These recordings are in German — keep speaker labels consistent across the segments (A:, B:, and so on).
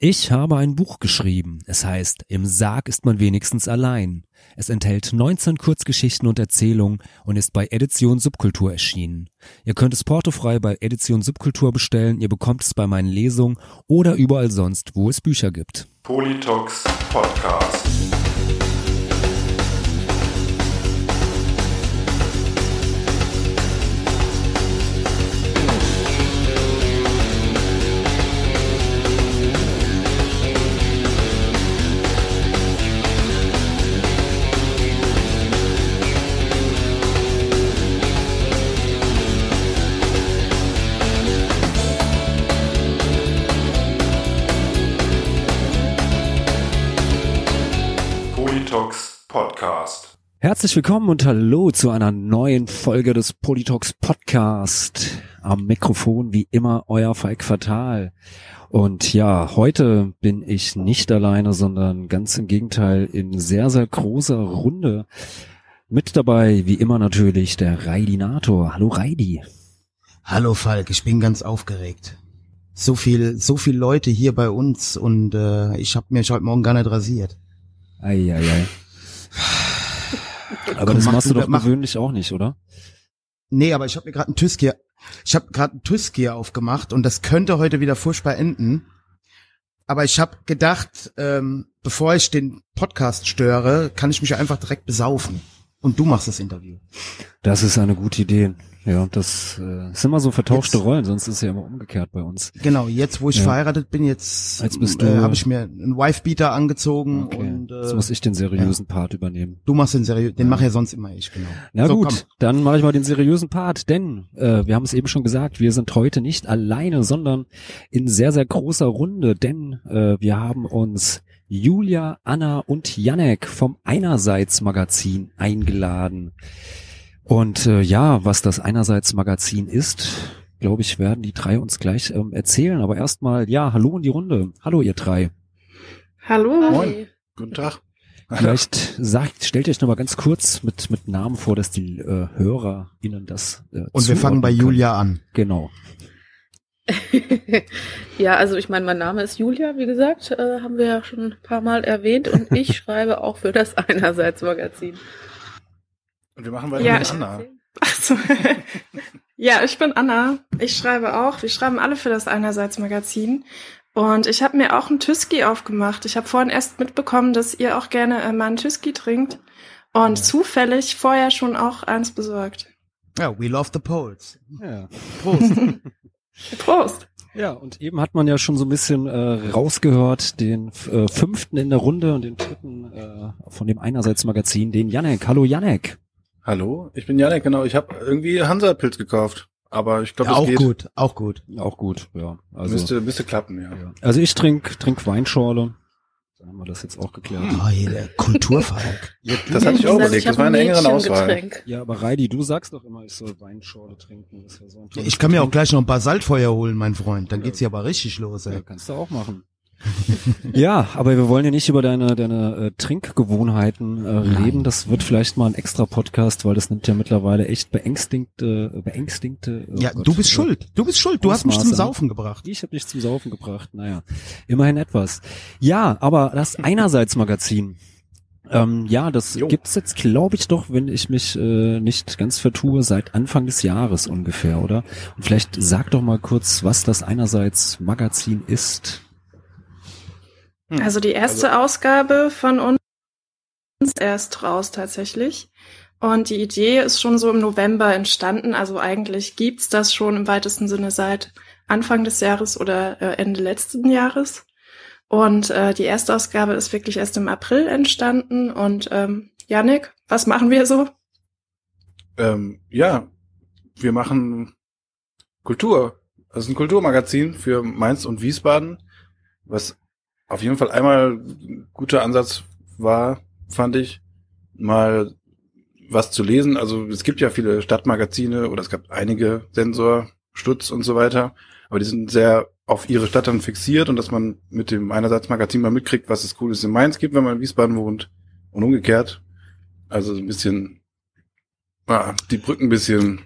A: Ich habe ein Buch geschrieben. Es heißt Im Sarg ist man wenigstens allein. Es enthält 19 Kurzgeschichten und Erzählungen und ist bei Edition Subkultur erschienen. Ihr könnt es portofrei bei Edition Subkultur bestellen, ihr bekommt es bei meinen Lesungen oder überall sonst, wo es Bücher gibt.
B: Politox Podcast.
A: Herzlich willkommen und hallo zu einer neuen Folge des Politox Podcast. Am Mikrofon wie immer euer Falk Fatal. Und ja, heute bin ich nicht alleine, sondern ganz im Gegenteil in sehr, sehr großer Runde. Mit dabei, wie immer natürlich, der Raidinator. Hallo Raidi.
C: Hallo Falk, ich bin ganz aufgeregt. So viel, so viel Leute hier bei uns und äh, ich habe mich heute Morgen gar nicht rasiert.
A: Eieiei. Aber
C: Komm,
A: das
C: mach
A: machst du doch
C: mach-
A: gewöhnlich auch nicht, oder?
C: Nee, aber ich habe mir gerade ein Tüskier, ich habe gerade ein Tüskier aufgemacht und das könnte heute wieder furchtbar enden. Aber ich habe gedacht, ähm, bevor ich den Podcast störe, kann ich mich einfach direkt besaufen. Und du machst das Interview.
A: Das ist eine gute Idee. Ja, das äh, sind immer so vertauschte
C: Jetzt-
A: Rollen, sonst ist es ja immer umgekehrt bei uns.
C: Genau, jetzt wo ich
A: Ja.
C: verheiratet bin, jetzt,
A: Jetzt bist
C: äh, habe ich mir einen Wifebeater angezogen
A: Okay.
C: und äh,
A: Jetzt muss ich den seriösen Part übernehmen.
C: du machst den seriös, den mache ja sonst immer ich, genau.
A: Na
C: So,
A: gut,
C: komm.
A: dann mache ich mal den seriösen Part, denn äh, wir haben es eben schon gesagt, wir sind heute nicht alleine, sondern in sehr, sehr großer Runde, denn äh, wir haben uns Julia, Anna und Janek vom Einerseits Magazin eingeladen. Und äh, ja, was das Einerseits Magazin ist, glaube ich, werden die drei uns gleich ähm, erzählen. Aber erstmal, ja, hallo in die Runde. Hallo ihr drei.
D: Hallo.
B: Moin. Guten Tag.
A: Vielleicht sagt, stellt euch noch mal ganz kurz mit, mit Namen vor, dass die äh, HörerInnen das äh,
C: Und wir fangen bei
A: zuordnen können.
C: Julia an.
A: Genau.
D: ja, also ich meine, mein Name ist Julia, wie gesagt, äh, haben wir ja schon ein paar Mal erwähnt und ich schreibe auch für das Einerseits-Magazin.
B: Und wir machen weiter
E: Ja,
B: mit
E: ich-
B: Anna.
E: Ach so. ja, ich bin Anna. Ich schreibe auch. Wir schreiben alle für das Einerseits-Magazin. Und ich habe mir auch einen Tüski aufgemacht. Ich habe vorhin erst mitbekommen, dass ihr auch gerne äh, mal einen Tüski trinkt. Und zufällig vorher schon auch eins besorgt.
C: Ja, we love the Poles.
A: Ja.
C: Prost.
E: Prost!
A: ja, und eben hat man ja schon so ein bisschen äh, rausgehört, den äh, fünften in der Runde und den dritten äh, von dem Einerseits Magazin, den Janek. Hallo Janek.
B: Hallo, ich bin Janek, genau. Ich habe irgendwie Hansa-Pilz gekauft. Aber ich glaube,
C: ja, auch
B: geht.
C: gut, auch gut.
A: Auch gut, ja. Also,
B: müsste, müsste klappen, ja.
A: ja. also ich trink, trink Weinschorle. Da haben wir das jetzt auch geklärt.
C: Oh, hier der Kulturfalk.
B: Das hatte ich auch überlegt. Das war
D: ein
B: eine engere Auswahl.
A: Ja, aber Reidi, du sagst doch immer, ich soll Weinschorle trinken. Das ist ja so ein
C: Ich kann mir auch gleich noch ein paar Saltfeuer holen, mein Freund. Dann geht's hier aber richtig los,
A: Ja,
C: ey.
A: kannst du auch machen. ja, aber wir wollen ja nicht über deine, deine äh, Trinkgewohnheiten äh, reden. Das wird vielleicht mal ein extra Podcast, weil das nimmt ja mittlerweile echt beängstigte, beängstigte. oh
C: Ja,
A: Gott,
C: du bist
A: äh,
C: schuld. Du bist schuld. Du hast mich zum
A: ne?
C: Saufen gebracht.
A: Ich habe dich zum Saufen gebracht. Naja, immerhin etwas. Ja, aber das Einerseits-Magazin. Ähm, ja, das
B: Jo.
A: gibt's jetzt, glaube ich, doch, wenn ich mich äh, nicht ganz vertue, seit Anfang des Jahres ungefähr, oder? Und vielleicht sag doch mal kurz, was das Einerseits-Magazin ist.
B: Hm.
E: Also die erste Ausgabe von uns ist erst raus tatsächlich. Und die Idee ist schon so im November entstanden. Also eigentlich gibt's das schon im weitesten Sinne seit Anfang des Jahres oder äh, Ende letzten Jahres. Und äh, die erste Ausgabe ist wirklich erst im April entstanden. Und ähm, Yannick, was machen wir so?
B: Ähm, ja, wir machen Kultur. Das ist ein Kulturmagazin für Mainz und Wiesbaden, was auf jeden Fall einmal ein guter Ansatz war, fand ich, mal was zu lesen. Also es gibt ja viele Stadtmagazine oder es gab einige Sensor, Stutz und so weiter, aber die sind sehr auf ihre Stadt dann fixiert und dass man mit dem Einerseits-Magazin mal mitkriegt, was es Cooles in Mainz gibt, wenn man in Wiesbaden wohnt und umgekehrt. Also so ein bisschen ja, die Brücken ein bisschen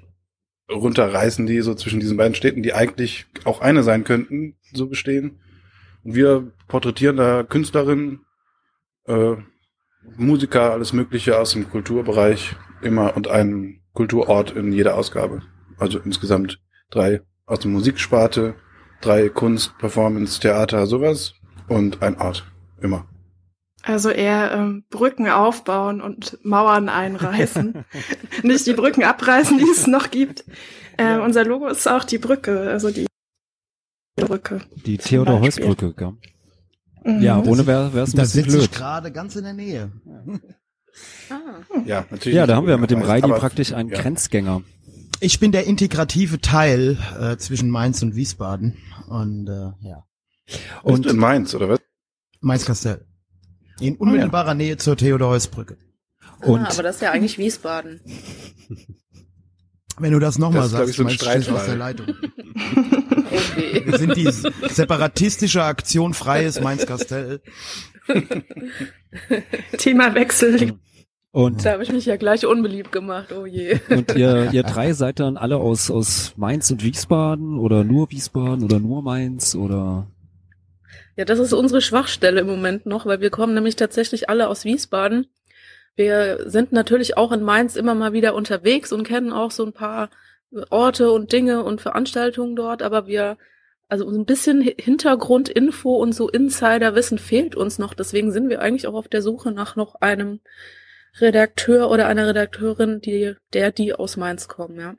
B: runterreißen, die so zwischen diesen beiden Städten, die eigentlich auch eine sein könnten, so bestehen. Und wir porträtieren da Künstlerinnen, äh, Musiker, alles Mögliche aus dem Kulturbereich immer und einen Kulturort in jeder Ausgabe. Also insgesamt drei aus der Musiksparte, drei Kunst, Performance, Theater, sowas und ein Ort. Immer.
E: Also eher ähm, Brücken aufbauen und Mauern einreißen. Nicht die Brücken abreißen, die es noch gibt. Äh,
B: Ja.
E: Unser Logo ist auch die Brücke, also die Brücke.
A: Die Theodor Heuss
E: Beispiel.
A: Brücke, gell?
E: Mhm.
A: Ja, ohne wäre es ein
C: Da
A: bisschen
C: sitze ich
A: blöd.
C: gerade ganz in der Nähe.
D: Ah.
B: Ja, natürlich.
A: Ja, da haben wir mit dem Reidi praktisch einen
B: ja.
A: Grenzgänger.
C: Ich bin der integrative Teil äh, zwischen Mainz und Wiesbaden. Und äh, ja.
B: Und in Mainz, oder was?
C: Mainz-Kastell. In unmittelbarer Nähe zur Theodor-Heuss-Brücke.
D: Ah, aber das ist ja eigentlich Wiesbaden.
C: Wenn du das nochmal sagst,
B: ich, so ein
C: meinst du aus der. Leitung.
D: Okay.
C: Wir sind die separatistische Aktion Freies Mainz-Kastell.
E: Themawechsel.
A: und
D: Da habe ich mich ja gleich unbeliebt gemacht, oh je.
A: Und ihr, ihr drei seid dann alle aus, aus Mainz und Wiesbaden oder nur Wiesbaden oder nur Mainz oder
D: Ja, das ist unsere Schwachstelle im Moment noch, weil wir kommen nämlich tatsächlich alle aus Wiesbaden. Wir sind natürlich auch in Mainz immer mal wieder unterwegs und kennen auch so ein paar Orte und Dinge und Veranstaltungen dort, aber wir, also ein bisschen Hi- Hintergrundinfo und so Insiderwissen fehlt uns noch. Deswegen sind wir eigentlich auch auf der Suche nach noch einem Redakteur oder einer Redakteurin, die, der, die aus Mainz kommen, ja.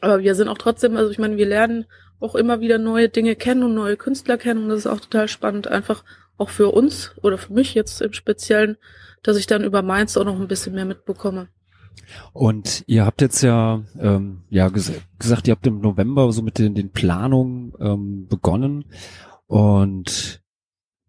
D: Aber wir sind auch trotzdem, also ich meine, wir lernen auch immer wieder neue Dinge kennen und neue Künstler kennen und das ist auch total spannend, einfach auch für uns oder für mich jetzt im Speziellen, dass ich dann über Mainz auch noch ein bisschen mehr mitbekomme.
A: Und ihr habt jetzt ja, ähm, ja ges gesagt, ihr habt im November so mit den, den Planungen ähm, begonnen und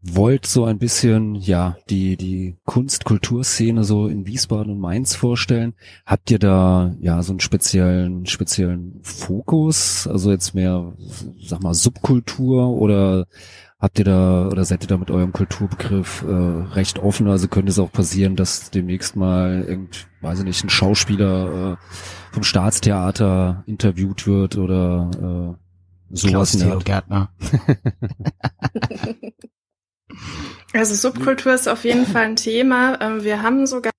A: wollt so ein bisschen, ja, die, die Kunst-Kulturszene so in Wiesbaden und Mainz vorstellen. Habt ihr da, ja, so einen speziellen, speziellen Fokus? Also jetzt mehr, sag mal, Subkultur oder habt ihr da, oder seid ihr da mit eurem Kulturbegriff äh, recht offen? Also könnte es auch passieren, dass demnächst mal irgend, weiß ich nicht, ein Schauspieler äh, vom Staatstheater interviewt wird oder äh, sowas der
C: Theo. Gärtner.
E: Also Subkultur ist auf jeden Fall ein Thema. Ähm, Wir haben sogar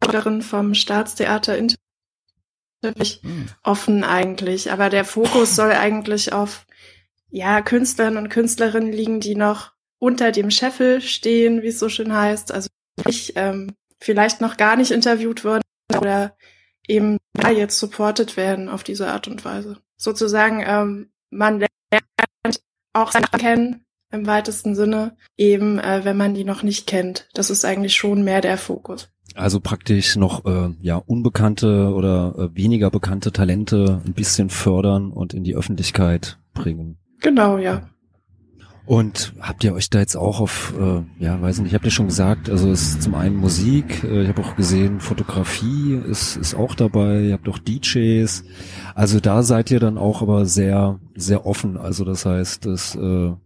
E: darin vom Staatstheater Interview
C: Hm.
E: offen eigentlich, aber der Fokus soll eigentlich auf ja Künstlern und Künstlerinnen liegen, die noch unter dem Scheffel stehen, wie es so schön heißt. Also ich ähm, vielleicht noch gar nicht interviewt worden oder eben da jetzt supported werden auf diese Art und Weise. Sozusagen, ähm, man lernt auch seine kennen im weitesten Sinne, eben äh, wenn man die noch nicht kennt. Das ist eigentlich schon mehr der Fokus.
A: Also praktisch noch äh, ja unbekannte oder äh, weniger bekannte Talente ein bisschen fördern und in die Öffentlichkeit bringen.
E: Genau, ja.
A: Und habt ihr euch da jetzt auch auf, äh, ja, weiß nicht, habt ihr schon gesagt, also es ist zum einen Musik, äh, ich habe auch gesehen, Fotografie ist, ist auch dabei, ihr habt auch DJs. Also da seid ihr dann auch aber sehr, sehr offen. Also das heißt, es äh, äh,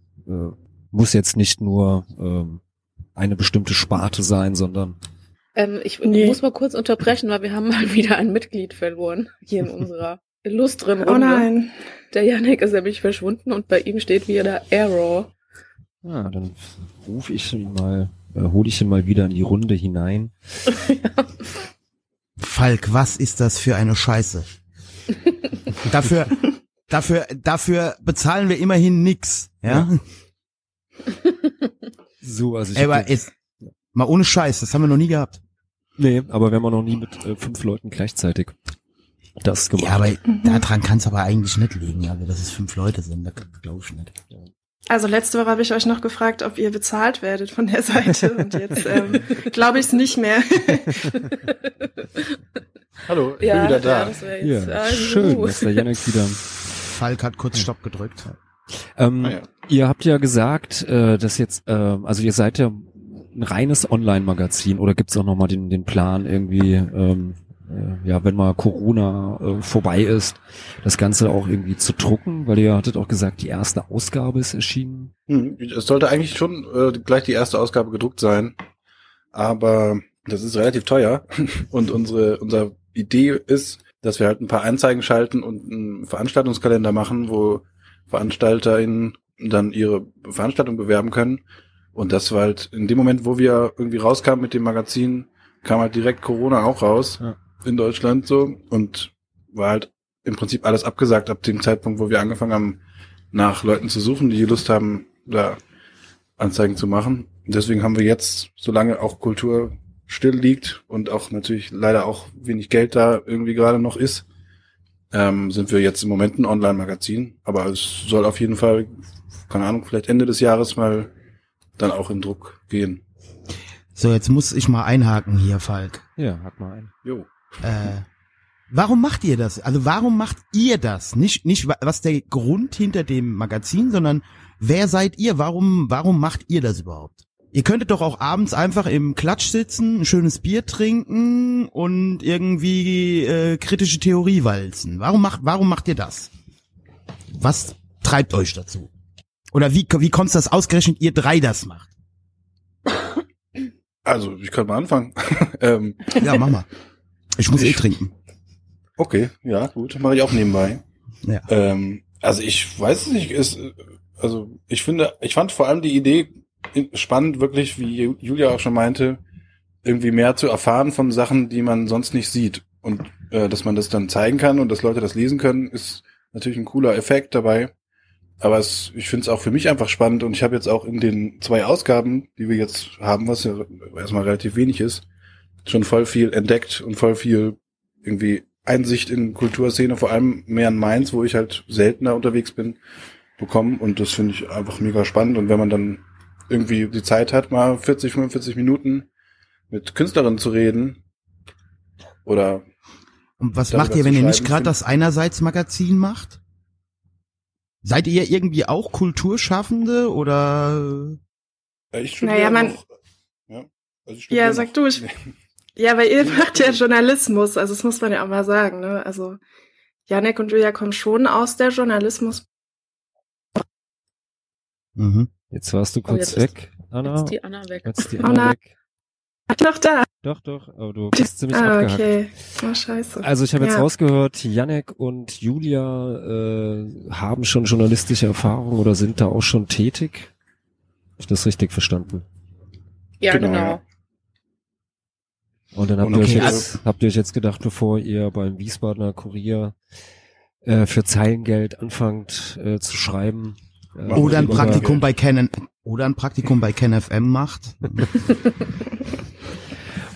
A: muss jetzt nicht nur ähm, eine bestimmte Sparte sein, sondern
D: Ähm, ich
E: Nee.
D: muss mal kurz unterbrechen, weil wir haben mal wieder ein Mitglied verloren hier in unserer illustren
E: Oh
D: Runde.
E: nein.
D: Der Janik ist nämlich verschwunden und bei ihm steht wieder Error.
A: ja, dann rufe ich ihn mal, äh, hole ich ihn mal wieder in die Runde hinein.
C: Falk, was ist das für eine Scheiße? dafür, dafür, dafür bezahlen wir immerhin nix, ja?
A: So, also ich
C: Ey, aber jetzt, mal ohne Scheiß, das haben wir noch nie gehabt.
A: Nee, aber wir haben auch noch nie mit äh, fünf Leuten gleichzeitig das gemacht.
C: Ja, aber daran kann es aber eigentlich nicht liegen, also dass es fünf Leute sind, das glaube ich nicht.
E: Also letzte Woche habe ich euch noch gefragt, ob ihr bezahlt werdet von der Seite und jetzt ähm, glaube ich es nicht mehr.
B: Hallo, ich bin wieder da.
D: Ja, jetzt.
A: ja,
D: also,
A: schön, dass der Janik wieder.
C: Falk hat kurz Stopp gedrückt.
A: Ähm,
B: Ah, ja.
A: Ihr habt ja gesagt, äh, dass jetzt, äh, also ihr seid ja ein reines Online-Magazin oder gibt's auch nochmal den, den Plan irgendwie, ähm, äh, ja, wenn mal Corona äh, vorbei ist, das Ganze auch irgendwie zu drucken, weil ihr hattet auch gesagt, die erste Ausgabe ist erschienen.
B: Hm, Es sollte eigentlich schon äh, gleich die erste Ausgabe gedruckt sein, aber das ist relativ teuer und unsere unsere Idee ist, dass wir halt ein paar Anzeigen schalten und einen Veranstaltungskalender machen, wo VeranstalterInnen dann ihre Veranstaltung bewerben können. Und das war halt in dem Moment, wo wir irgendwie rauskamen mit dem Magazin, kam halt direkt Corona auch raus
A: Ja.
B: In Deutschland so und war halt im Prinzip alles abgesagt ab dem Zeitpunkt, wo wir angefangen haben, nach Leuten zu suchen, die Lust haben, da Anzeigen zu machen. Deswegen haben wir jetzt, solange auch Kultur still liegt und auch natürlich leider auch wenig Geld da irgendwie gerade noch ist, ähm, sind wir jetzt im Moment ein Online-Magazin. Aber es soll auf jeden Fall, keine Ahnung, vielleicht Ende des Jahres mal dann auch in Druck gehen.
C: So, jetzt muss ich mal einhaken hier, Falk.
A: Ja, hat mal ein.
B: Jo.
C: Äh, warum macht ihr das? Also warum macht ihr das? Nicht, nicht wa- was der Grund hinter dem Magazin, sondern wer seid ihr? Warum, warum macht ihr das überhaupt? Ihr könntet doch auch abends einfach im Klatsch sitzen, ein schönes Bier trinken und irgendwie äh, kritische Theorie walzen. Warum macht, warum macht ihr das? Was treibt euch dazu? Oder wie, wie kommt es, dass ausgerechnet ihr drei das macht?
B: Also, ich kann mal anfangen. ähm,
C: Ja, mach mal. Ich muss eh
B: Ich-
C: trinken.
B: okay, ja, gut, mache ich auch nebenbei.
C: Ja.
B: Ähm, also ich weiß es nicht, ist, also ich finde, ich fand vor allem die Idee spannend, wirklich, wie Ju- Julia auch schon meinte, irgendwie mehr zu erfahren von Sachen, die man sonst nicht sieht. Und äh, dass man das dann zeigen kann und dass Leute das lesen können, ist natürlich ein cooler Effekt dabei. Aber es, ich finde es auch für mich einfach spannend und ich habe jetzt auch in den zwei Ausgaben, die wir jetzt haben, was ja erstmal relativ wenig ist, schon voll viel entdeckt und voll viel irgendwie Einsicht in Kulturszene, vor allem mehr in Mainz, wo ich halt seltener unterwegs bin, bekommen. Und das finde ich einfach mega spannend. Und wenn man dann irgendwie die Zeit hat, mal 40, 45 Minuten mit Künstlerinnen zu reden oder
C: Und was macht ihr, wenn ihr nicht gerade das Einerseits-Magazin macht? Seid ihr irgendwie auch Kulturschaffende oder?
B: ich studiere
E: Naja, man-
B: noch, ja, also ich studiere
E: Ja, sag
B: noch-
E: du, ich- Ja, weil ihr macht ja Journalismus, also das muss man ja auch mal sagen, ne? Also Janek und Julia kommen schon aus der Journalismus.
C: Mhm.
A: Jetzt warst du
D: Oh,
A: kurz
D: ist-
A: weg, Anna.
D: Jetzt ist die Anna weg.
A: Jetzt ist die
E: Oh
A: Anna
E: nein.
A: weg.
E: Doch da.
A: Doch, doch, aber du bist ziemlich
E: Ah,
A: abgehackt.
E: okay. Oh, scheiße.
A: Also ich habe jetzt
E: Ja.
A: rausgehört, Janek und Julia äh, haben schon journalistische Erfahrung oder sind da auch schon tätig. Hab ich das richtig verstanden?
D: Ja,
B: Genau,
D: genau.
A: Und dann habt
B: Und
A: ihr euch
C: okay,
A: jetzt, habt ihr euch jetzt gedacht, bevor ihr beim Wiesbadener Kurier äh, für Zeilengeld anfangt äh, zu schreiben. Äh,
C: Oder ein Praktikum bei Canon oder ein Praktikum bei KenFM macht.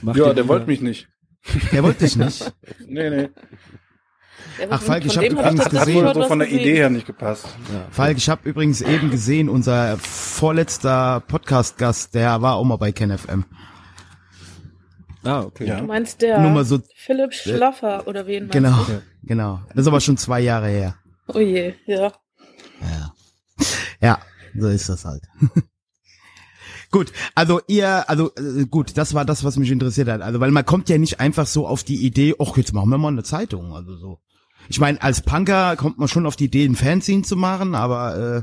A: macht
B: Ja, der wollte mich nicht.
C: Der wollte dich nicht.
B: Nee, nee.
C: Ach, Falk, ich
D: von
C: hab
D: dem hab
C: übrigens
B: Hat,
D: das
B: hat
C: gesehen-
D: gehört,
B: so von der
D: gesehen.
B: Idee her nicht gepasst.
A: Ja.
C: Falk, ich habe übrigens eben gesehen, unser vorletzter Podcast-Gast, der war auch mal bei KenFM.
A: Ah, okay.
B: Ja.
D: Du meinst der
C: Nur mal so,
D: Philipp Schlaffer oder wen meinst
C: genau,
A: Ja.
C: genau. Das ist aber schon zwei Jahre her.
D: du? Oh je, ja.
C: Ja. Ja, so ist das halt. gut, also ihr, also äh, gut, das war das, was mich interessiert hat. Also, weil man kommt ja nicht einfach so auf die Idee, ach, jetzt machen wir mal eine Zeitung. Also so. Ich meine, als Punker kommt man schon auf die Idee, ein Fanzine zu machen, aber äh,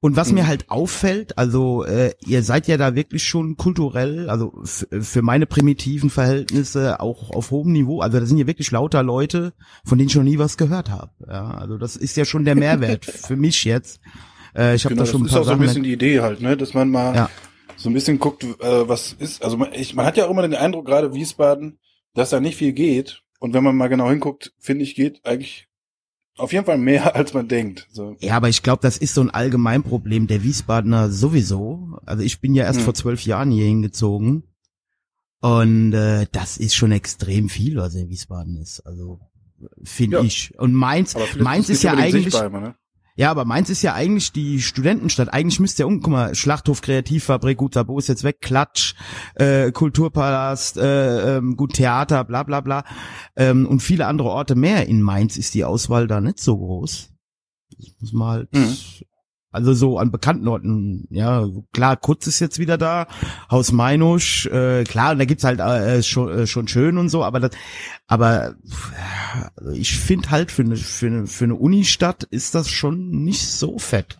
C: und was mir halt auffällt, also äh, ihr seid ja da wirklich schon kulturell, also für meine primitiven Verhältnisse auch auf hohem Niveau. Also da sind ja wirklich lauter Leute, von denen ich noch nie was gehört habe. Ja, also das ist ja schon der Mehrwert für mich jetzt. Äh, ich habe
B: Genau,
C: da schon ein
B: das ist
C: paar
B: auch so ein bisschen die Idee halt, ne, dass man mal
C: Ja.
B: so ein bisschen guckt, äh, was ist. Also man, ich, man hat ja auch immer den Eindruck, gerade Wiesbaden, dass da nicht viel geht. Und wenn man mal genau hinguckt, finde ich, geht eigentlich auf jeden Fall mehr, als man denkt. So.
C: Ja, aber ich glaube, das ist so ein Allgemeinproblem der Wiesbadener sowieso. Also ich bin ja erst
B: Hm.
C: vor zwölf Jahren hier hingezogen. Und äh, das ist schon extrem viel, was in Wiesbaden ist. Also finde
B: Ja.
C: ich. Und Mainz, Mainz ist ja eigentlich,
B: immer, ne?
C: Ja, aber Mainz ist ja eigentlich die Studentenstadt. Eigentlich müsste ja um, guck mal, Schlachthof, Kreativfabrik, gut, Sabo ist jetzt weg, Klatsch, äh, Kulturpalast, äh, ähm, gut, Theater, bla bla bla. Ähm, und viele andere Orte mehr. In Mainz ist die Auswahl da nicht so groß. Das muss man halt,
B: Mhm.
C: Also so an bekannten Orten, ja, klar, Kutz ist jetzt wieder da, Haus Meinusch, äh, klar, da gibt's halt äh, schon, äh, schon schön und so, aber das, aber also ich finde halt für eine, für eine, für eine Unistadt ist das schon nicht so fett.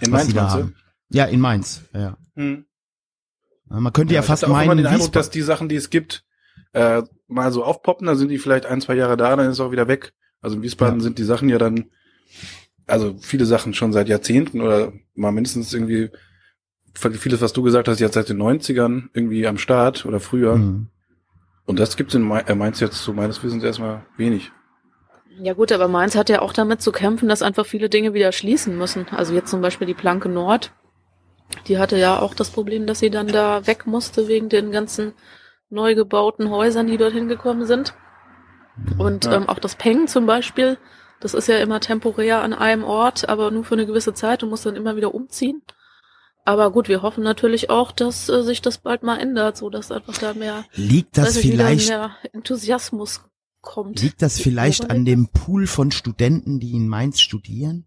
B: In Mainz
C: da haben. Ja, in Mainz, ja.
B: Hm.
C: Ja, Man könnte ja,
B: ich
C: fast
B: hatte auch immer
C: meinen,
B: den Eindruck, dass die Sachen, die es gibt, äh, mal so aufpoppen, dann sind die vielleicht ein, zwei Jahre da, dann ist es auch wieder weg. Also in Wiesbaden
C: Ja.
B: sind die Sachen ja dann also viele Sachen schon seit Jahrzehnten oder mal mindestens irgendwie vieles, was du gesagt hast, jetzt seit den 90ern irgendwie am Start oder früher.
C: Mhm.
B: Und das gibt's in Mainz jetzt so meines Wissens erstmal wenig.
D: Ja gut, aber Mainz hat ja auch damit zu kämpfen, dass einfach viele Dinge wieder schließen müssen. Also jetzt zum Beispiel die Planke Nord. Die hatte ja auch das Problem, dass sie dann da weg musste wegen den ganzen neu gebauten Häusern, die dorthin gekommen sind. Und
B: Ja.
D: ähm, auch das Peng zum Beispiel, das ist ja immer temporär an einem Ort, aber nur für eine gewisse Zeit und muss dann immer wieder umziehen. Aber gut, wir hoffen natürlich auch, dass äh, sich das bald mal ändert, so dass einfach da mehr,
C: Liegt das
D: nicht,
C: vielleicht,
D: mehr Enthusiasmus kommt.
C: liegt das vielleicht an dem Pool von Studenten, die in Mainz studieren?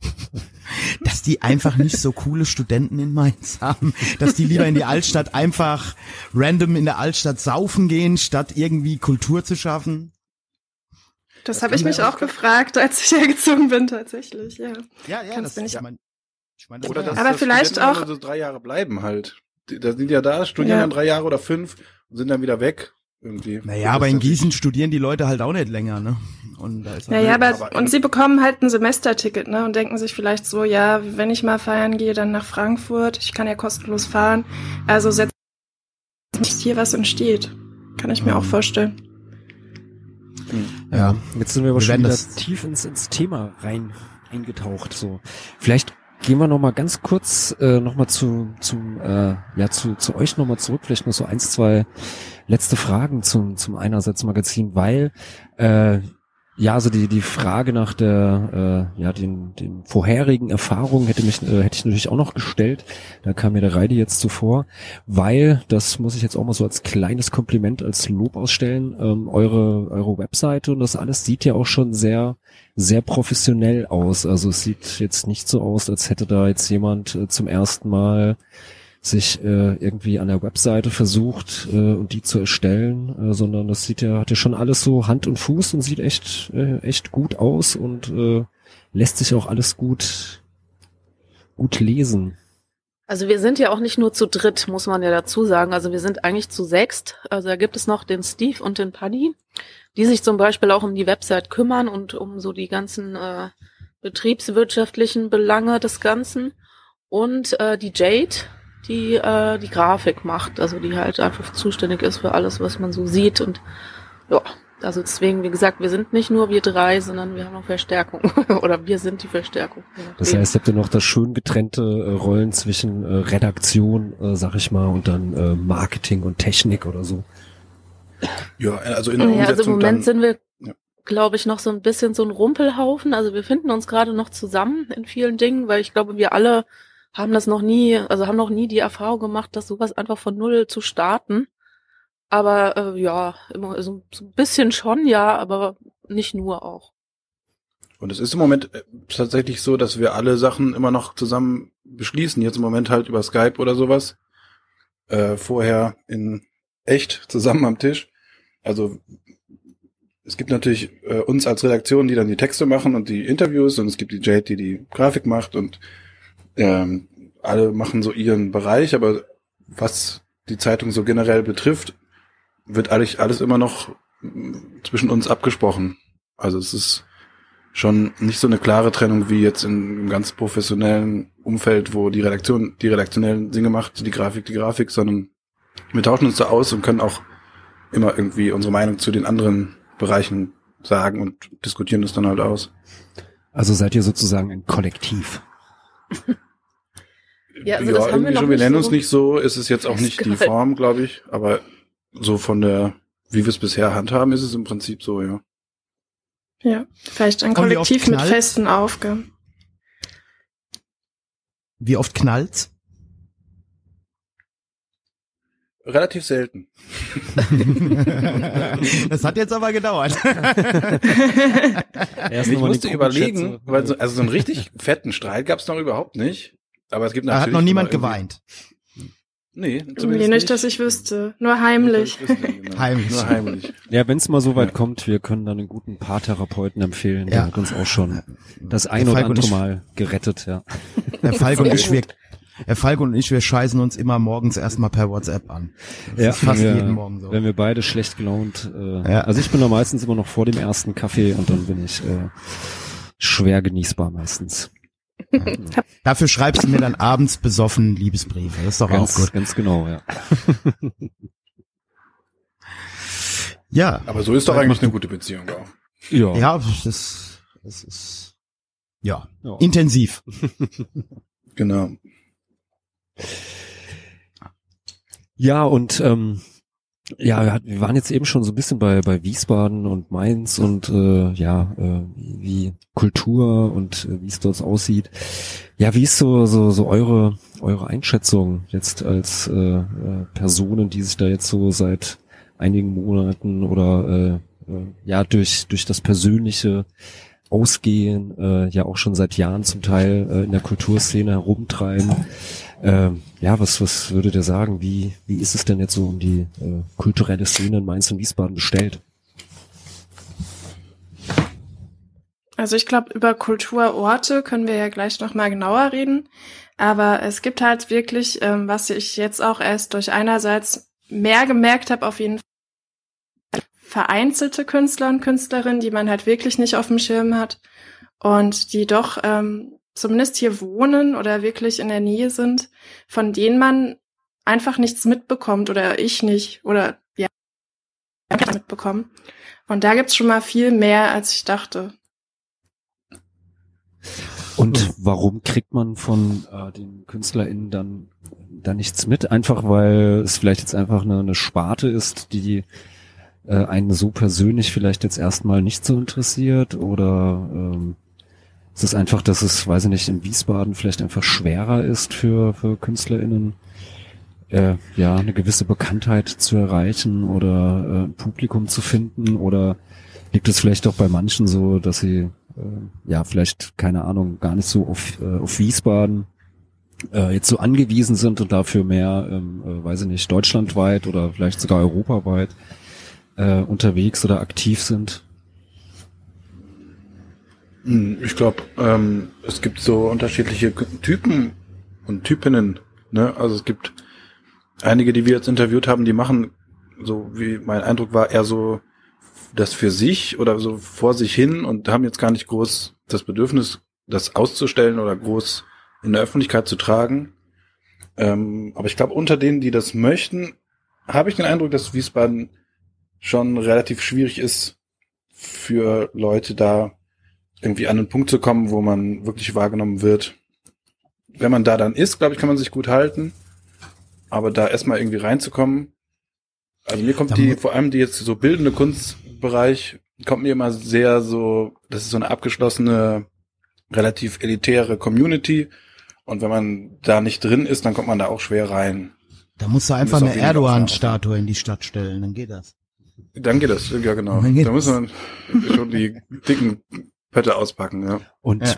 C: dass die einfach nicht so coole Studenten in Mainz haben, dass die lieber in die Altstadt einfach random in der Altstadt saufen gehen, statt irgendwie Kultur zu schaffen.
E: Das
B: Das
E: habe ich mich auch gefragt, als ich hergezogen bin, tatsächlich, ja.
C: Ja, ja,
E: Kannst
C: das
E: nicht-
C: ich mein, ich mein, das
B: Oder dass
E: Aber
B: dass
E: vielleicht
B: Studenten
E: auch-
B: so drei Jahre bleiben halt. Die, da sind ja da, studieren
E: Ja.
B: dann drei Jahre oder fünf und sind dann wieder weg. Irgendwie.
C: Naja, aber in Gießen studieren die Leute halt auch nicht länger, ne? Und da ist
E: Naja, aber,
B: aber-
E: und sie bekommen halt ein Semesterticket, ne, und denken sich vielleicht so, ja, wenn ich mal feiern gehe, dann nach Frankfurt, ich kann ja kostenlos fahren, also setzt nicht hier was entsteht. Kann ich mir auch vorstellen.
C: Ja.
A: Jetzt sind wir aber
C: Wir
A: schon wieder tief ins, ins Thema rein eingetaucht. So, vielleicht gehen wir noch mal ganz kurz äh, noch mal zu zum äh, ja zu zu euch noch mal zurück. Vielleicht noch so eins zwei letzte Fragen zum zum einerseits Magazin, weil äh, ja, also die die Frage nach der äh, ja den den vorherigen Erfahrungen hätte mich äh, hätte ich natürlich auch noch gestellt. Da kam mir der Reide jetzt zuvor, weil das muss ich jetzt auch mal so als kleines Kompliment als Lob ausstellen. Ähm, eure eure Webseite und das alles sieht ja auch schon sehr sehr professionell aus. Also es sieht jetzt nicht so aus, als hätte da jetzt jemand äh, zum ersten Mal sich äh, irgendwie an der Webseite versucht äh, und die zu erstellen, äh, sondern das sieht ja, hat ja schon alles so Hand und Fuß und sieht echt, äh, echt gut aus und äh, lässt sich auch alles gut, gut lesen.
D: Also wir sind ja auch nicht nur zu dritt, muss man ja dazu sagen. Also wir sind eigentlich zu sechst. Also da gibt es noch den Steve und den Paddy, die sich zum Beispiel auch um die Website kümmern und um so die ganzen äh, betriebswirtschaftlichen Belange des Ganzen. Und äh, die Jade, die äh, die Grafik macht, also die halt einfach zuständig ist für alles, was man so sieht. Und ja, also deswegen, wie gesagt, wir sind nicht nur wir drei, sondern wir haben noch Verstärkung. Oder wir sind die Verstärkung.
A: Das heißt, habt ihr noch das schön getrennte äh, Rollen zwischen äh, Redaktion, äh, sag ich mal, und dann äh, Marketing und Technik oder so.
B: Ja, also in der
D: Ja, also im Moment
B: dann,
D: sind wir,
B: ja.
D: glaube ich, noch so ein bisschen so ein Rumpelhaufen. Also wir finden uns gerade noch zusammen in vielen Dingen, weil ich glaube, wir alle haben das noch nie, also haben noch nie die Erfahrung gemacht, dass sowas einfach von null zu starten. Aber äh, ja, immer so, so ein bisschen schon, ja, aber nicht nur auch.
B: Und es ist im Moment äh, tatsächlich so, dass wir alle Sachen immer noch zusammen beschließen. Jetzt im Moment halt über Skype oder sowas. Äh, vorher in echt zusammen am Tisch. Also es gibt natürlich äh, uns als Redaktion, die dann die Texte machen und die Interviews und es gibt die Jade, die die Grafik macht und ähm, alle machen so ihren Bereich, aber was die Zeitung so generell betrifft, wird alles, alles immer noch mm, zwischen uns abgesprochen. Also es ist schon nicht so eine klare Trennung wie jetzt in einem ganz professionellen Umfeld, wo die Redaktion die redaktionellen Dinge macht, die Grafik die Grafik, sondern wir tauschen uns da aus und können auch immer irgendwie unsere Meinung zu den anderen Bereichen sagen und diskutieren das dann halt aus.
A: Also seid ihr sozusagen ein Kollektiv.
D: Ja, also das haben wir
B: irgendwie
D: noch
B: schon. Wir nennen
D: so
B: uns nicht so, ist es jetzt auch nicht die. Form, glaube ich, aber so von der, wie wir es bisher handhaben, ist es im Prinzip so, ja.
E: Ja, vielleicht ein Kollektiv mit festen Aufgaben.
C: Wie oft knallt's?
B: Relativ selten.
C: das hat jetzt aber gedauert.
A: Erst
B: Ich musste überlegen, weil so, also so einen richtig fetten Streit gab es noch überhaupt nicht. Aber es gibt
C: Da
B: natürlich.
C: hat noch niemand geweint.
B: Nee,
E: Nee,
B: zumindest
E: nicht, dass ich wüsste. Nur heimlich.
B: Nicht, wüsste, genau.
C: Heimlich.
B: Nur heimlich.
A: Ja, wenn es mal so weit
B: Ja.
A: kommt, wir können dann einen guten Paartherapeuten empfehlen. Der
C: Ja.
A: hat uns auch schon das ein
C: Der
A: oder andere
C: ich-
A: Mal gerettet, ja.
C: Herr Falk und ich, wir, Herr Falk und ich, wir scheißen uns immer morgens erstmal per WhatsApp an. Das
A: Ja,
C: ist fast
A: wir-
C: jeden Morgen so.
A: Wenn wir beide schlecht gelaunt, äh,
C: Ja.
A: also ich bin da meistens immer noch vor dem ersten Kaffee und dann bin ich, äh, schwer genießbar meistens.
C: Dafür schreibst du mir dann abends besoffen Liebesbriefe. Das ist doch
A: ganz,
C: auch gut.
A: Ganz genau, ja.
C: ja.
B: Aber so ist doch eigentlich eine gute Beziehung auch.
A: Ja.
C: Ja, das, das ist ja,
A: Ja.
C: intensiv.
B: Genau.
A: Ja, und ähm, ja, wir, waren jetzt eben schon so ein bisschen bei, bei Wiesbaden und Mainz und äh, ja, äh, wie, wie Kultur und äh, wie es dort aussieht. Ja, wie ist so, so, so eure, eure Einschätzung jetzt als äh, äh, Personen, die sich da jetzt so seit einigen Monaten oder äh, äh, ja durch, durch das Persönliche Ausgehen, äh, ja auch schon seit Jahren zum Teil äh, in der Kulturszene herumtreiben. Ähm, ja, was, was würdet ihr sagen? Wie, wie ist es denn jetzt so um die äh, kulturelle Szene in Mainz und Wiesbaden bestellt?
E: Also ich glaube, über Kulturorte können wir ja gleich noch mal genauer reden. Aber es gibt halt wirklich, ähm, was ich jetzt auch erst durch einerseits mehr gemerkt habe, auf jeden Fall vereinzelte Künstler und Künstlerinnen, die man halt wirklich nicht auf dem Schirm hat und die doch ähm, zumindest hier wohnen oder wirklich in der Nähe sind, von denen man einfach nichts mitbekommt oder ich nicht oder ja mitbekommen. Und da gibt's schon mal viel mehr, als ich dachte.
A: Und warum kriegt man von äh, den KünstlerInnen dann da nichts mit? Einfach weil es vielleicht jetzt einfach eine, eine Sparte ist, die äh, einen so persönlich vielleicht jetzt erstmal nicht so interessiert oder ähm, ist es einfach, dass es, weiß ich nicht, in Wiesbaden vielleicht einfach schwerer ist für, für KünstlerInnen, äh, ja, eine gewisse Bekanntheit zu erreichen oder äh, ein Publikum zu finden oder liegt es vielleicht auch bei manchen so, dass sie äh, ja vielleicht keine Ahnung gar nicht so auf, äh, auf Wiesbaden äh, jetzt so angewiesen sind und dafür mehr, ähm, äh, weiß ich nicht, deutschlandweit oder vielleicht sogar europaweit äh, unterwegs oder aktiv sind.
B: Hm, Ich glaube, ähm, es gibt so unterschiedliche Typen und Typinnen. Ne? Also es gibt einige, die wir jetzt interviewt haben, die machen, so wie mein Eindruck war, eher so das für sich oder so vor sich hin und haben jetzt gar nicht groß das Bedürfnis, das auszustellen oder groß in der Öffentlichkeit zu tragen. Ähm, aber ich glaube, unter denen, die das möchten, habe ich den Eindruck, dass Wiesbaden schon relativ schwierig ist für Leute da irgendwie an einen Punkt zu kommen, wo man wirklich wahrgenommen wird. Wenn man da dann ist, glaube ich, kann man sich gut halten. Aber da erstmal irgendwie reinzukommen, also mir kommt
C: Da
B: die, vor allem die jetzt so bildende Kunstbereich, kommt mir immer sehr so, das ist so eine abgeschlossene, relativ elitäre Community. Und wenn man da nicht drin ist, dann kommt man da auch schwer rein.
C: Da musst du einfach eine Erdogan-Statue in die Stadt stellen, dann geht das.
B: Dann geht das, ja genau.
C: Dann
B: Da muss man schon die dicken Pötte auspacken, ja.
A: Und
C: Ja.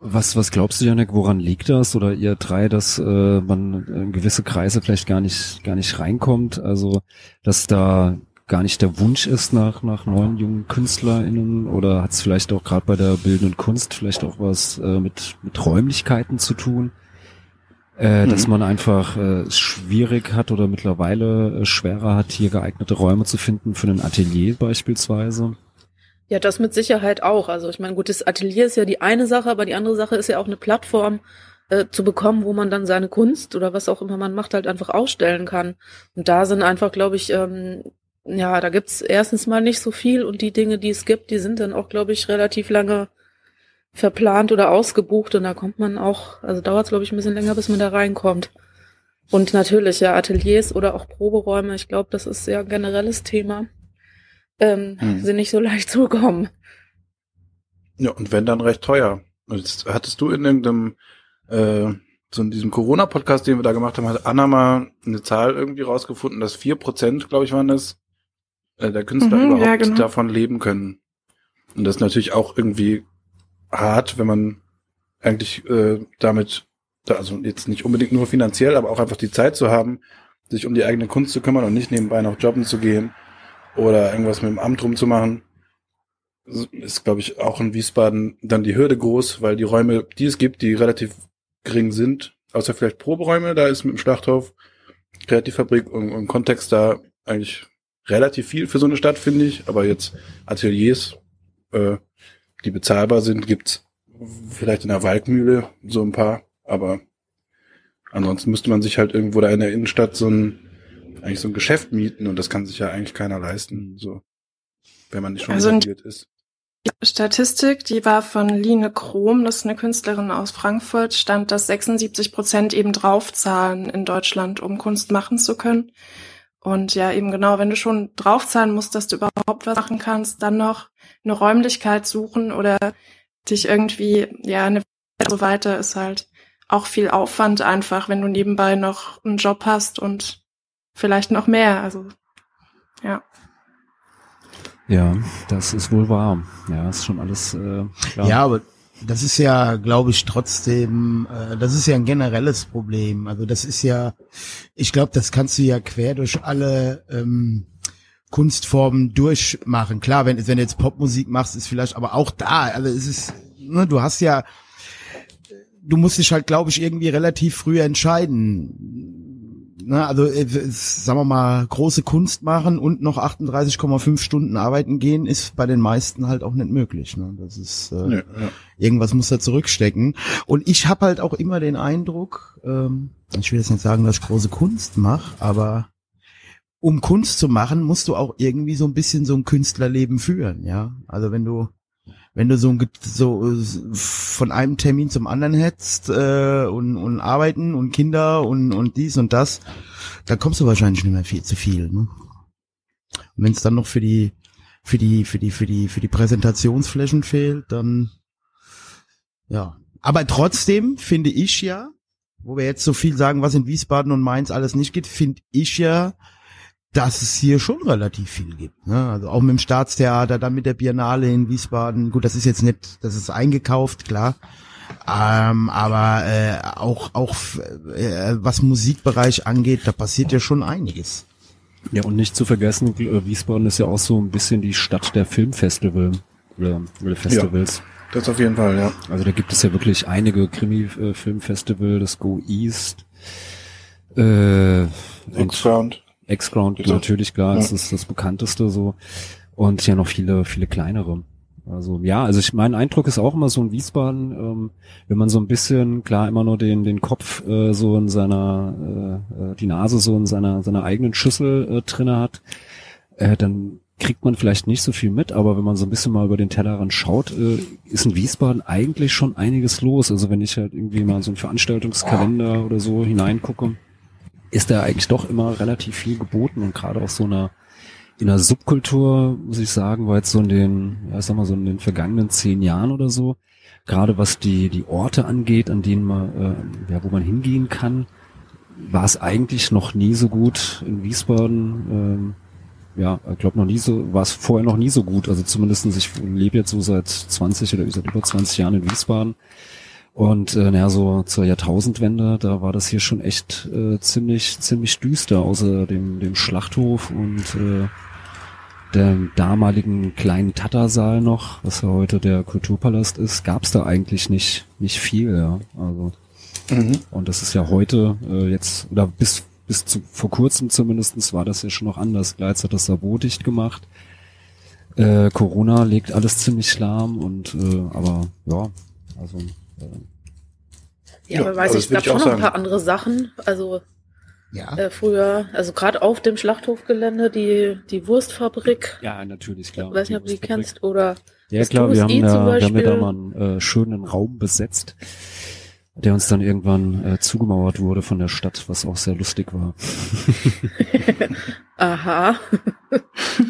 A: was, was glaubst du, Janek, woran liegt das oder ihr drei, dass äh, man in gewisse Kreise vielleicht gar nicht, gar nicht reinkommt? Also, dass da gar nicht der Wunsch ist nach, nach neuen jungen KünstlerInnen oder hat es vielleicht auch gerade bei der bildenden Kunst vielleicht auch was äh, mit, mit Räumlichkeiten zu tun? Äh,
B: Mhm.
A: Dass man einfach äh, es schwierig hat oder mittlerweile äh, schwerer hat, hier geeignete Räume zu finden für ein Atelier beispielsweise.
D: Ja, das mit Sicherheit auch. Also ich meine, gut, das Atelier ist ja die eine Sache, aber die andere Sache ist ja auch eine Plattform äh, zu bekommen, wo man dann seine Kunst oder was auch immer man macht, halt einfach ausstellen kann. Und da sind einfach, glaube ich, ähm, ja, da gibt's erstens mal nicht so viel und die Dinge, die es gibt, die sind dann auch, glaube ich, relativ lange verplant oder ausgebucht und da kommt man auch, also dauert es, glaube ich, ein bisschen länger, bis man da reinkommt. Und natürlich, ja, Ateliers oder auch Proberäume, ich glaube, das ist ja ein generelles Thema, ähm,
B: Hm.
D: sind nicht so leicht zu bekommen.
B: Ja, und wenn dann recht teuer. Und jetzt hattest du in irgendeinem, äh, so in diesem Corona-Podcast, den wir da gemacht haben, hat Anna mal eine Zahl irgendwie rausgefunden, dass vier Prozent, glaube ich, waren das, äh, der Künstler
E: Mhm, ja,
B: überhaupt
E: genau.
B: davon leben können. Und das ist natürlich auch irgendwie hart, wenn man eigentlich äh, damit, da- also jetzt nicht unbedingt nur finanziell, aber auch einfach die Zeit zu haben, sich um die eigene Kunst zu kümmern und nicht nebenbei noch jobben zu gehen oder irgendwas mit dem Amt rumzumachen. Ist, glaube ich, auch in Wiesbaden dann die Hürde groß, weil die Räume, die es gibt, die relativ gering sind, außer vielleicht Proberäume, da ist mit dem Schlachthof, Kreativfabrik und, und Kontext da eigentlich relativ viel für so eine Stadt, finde ich, aber jetzt Ateliers, äh, die bezahlbar sind, gibt's vielleicht in der Waldmühle so ein paar, aber ansonsten müsste man sich halt irgendwo da in der Innenstadt so ein eigentlich so ein Geschäft mieten und das kann sich ja eigentlich keiner leisten, so wenn man nicht schon
E: Also
B: ist.
E: Die Statistik, die war von Line Krom, das ist eine Künstlerin aus Frankfurt, stand, dass 76 Prozent eben draufzahlen in Deutschland, um Kunst machen zu können. Und ja, eben genau, wenn du schon draufzahlen musst, dass du überhaupt was machen kannst, dann noch eine Räumlichkeit suchen oder dich irgendwie, ja, eine so weiter ist halt auch viel Aufwand einfach, wenn du nebenbei noch einen Job hast und vielleicht noch mehr. Also, ja.
A: Ja, das ist wohl wahr. Ja, ist schon alles äh, klar.
C: Ja, aber das ist ja, glaube ich, trotzdem, äh, das ist ja ein generelles Problem. Also das ist ja, ich glaube, das kannst du ja quer durch alle ähm, Kunstformen durchmachen. Klar, wenn, wenn du jetzt Popmusik machst, ist vielleicht, aber auch da, also es ist, ne, du hast ja, du musst dich halt, glaube ich, irgendwie relativ früh entscheiden. Ne, also, äh, sagen wir mal, große Kunst machen und noch 38,5 Stunden arbeiten gehen, ist bei den meisten halt auch nicht möglich. Ne? Das ist, äh,
B: Nö, ja.
C: irgendwas muss da zurückstecken. Und ich habe halt auch immer den Eindruck, ähm, ich will jetzt nicht sagen, dass ich große Kunst mache, aber um Kunst zu machen, musst du auch irgendwie so ein bisschen so ein Künstlerleben führen, ja. Also wenn du wenn du so, ein, so von einem Termin zum anderen hetzt äh, und, und arbeiten und Kinder und, und dies und das, da kommst du wahrscheinlich nicht mehr viel zu viel. Ne? Und wenn es dann noch für die für die für die für die für die Präsentationsflächen fehlt, dann ja. Aber trotzdem finde ich ja, wo wir jetzt so viel sagen, was in Wiesbaden und Mainz alles nicht geht, finde ich ja, dass es hier schon relativ viel gibt. Ne? Also auch mit dem Staatstheater, dann mit der Biennale in Wiesbaden. Gut, das ist jetzt nicht, das ist eingekauft, klar. Ähm, aber äh, auch auch äh, was Musikbereich angeht, da passiert ja schon einiges.
A: Ja, und nicht zu vergessen, äh, Wiesbaden ist ja auch so ein bisschen die Stadt der Filmfestival oder, oder Festivals.
B: Das auf jeden Fall, ja.
A: Also da gibt es ja wirklich einige Krimi-Filmfestival, das Go East, äh, und
B: X-Round.
A: X-Ground
B: auch.
A: natürlich klar,
B: Ja.
A: das ist das bekannteste so und ja noch viele viele kleinere. Also ja, also ich mein Eindruck ist auch immer so in Wiesbaden, ähm, wenn man so ein bisschen klar immer nur den den Kopf äh, so in seiner äh, äh, die Nase so in seiner seiner eigenen Schüssel äh, drinne hat, äh, dann kriegt man vielleicht nicht so viel mit, aber wenn man so ein bisschen mal über den Tellerrand schaut, äh, ist in Wiesbaden eigentlich schon einiges los. Also wenn ich halt irgendwie mal in so einen Veranstaltungskalender oder so hineingucke, ist da eigentlich doch immer relativ viel geboten und gerade auch so einer in der Subkultur, muss ich sagen, war jetzt so in den, ja, ich sag mal so in den vergangenen zehn Jahren oder so, gerade was die, die Orte angeht, an denen man, äh, ja, wo man hingehen kann, war es eigentlich noch nie so gut in Wiesbaden, ähm, ja, ich glaube noch nie so, war es vorher noch nie so gut, also zumindestens ich lebe jetzt so seit 20 oder seit über 20 Jahren in Wiesbaden und äh, naja, so zur Jahrtausendwende, da war das hier schon echt äh, ziemlich, ziemlich düster, außer dem, dem Schlachthof und äh, dem damaligen kleinen Tattersaal noch, was ja heute der Kulturpalast ist, gab es da eigentlich nicht, nicht viel, ja. Also,
B: Mhm.
A: und das ist ja heute äh, jetzt, oder bis, bis zu, vor kurzem zumindestens war das ja schon noch anders. Gleiz hat das Sabo dicht gemacht. Äh, Corona legt alles ziemlich lahm und äh, aber ja, also
D: Ja,
B: Ja,
D: aber weiß
B: also
D: ich, es gab schon noch ein paar andere Sachen. Also
C: Ja.
D: äh, früher, also gerade auf dem Schlachthofgelände, die, die Wurstfabrik.
A: Ja, natürlich, klar.
D: Ich weiß nicht, ob du die kennst oder
A: Ja, klar, wir haben,
D: zum
A: wir haben ja da
D: Beispiel.
A: mal einen äh, schönen Raum besetzt, der uns dann irgendwann äh, zugemauert wurde von der Stadt, was auch sehr lustig war.
D: aha.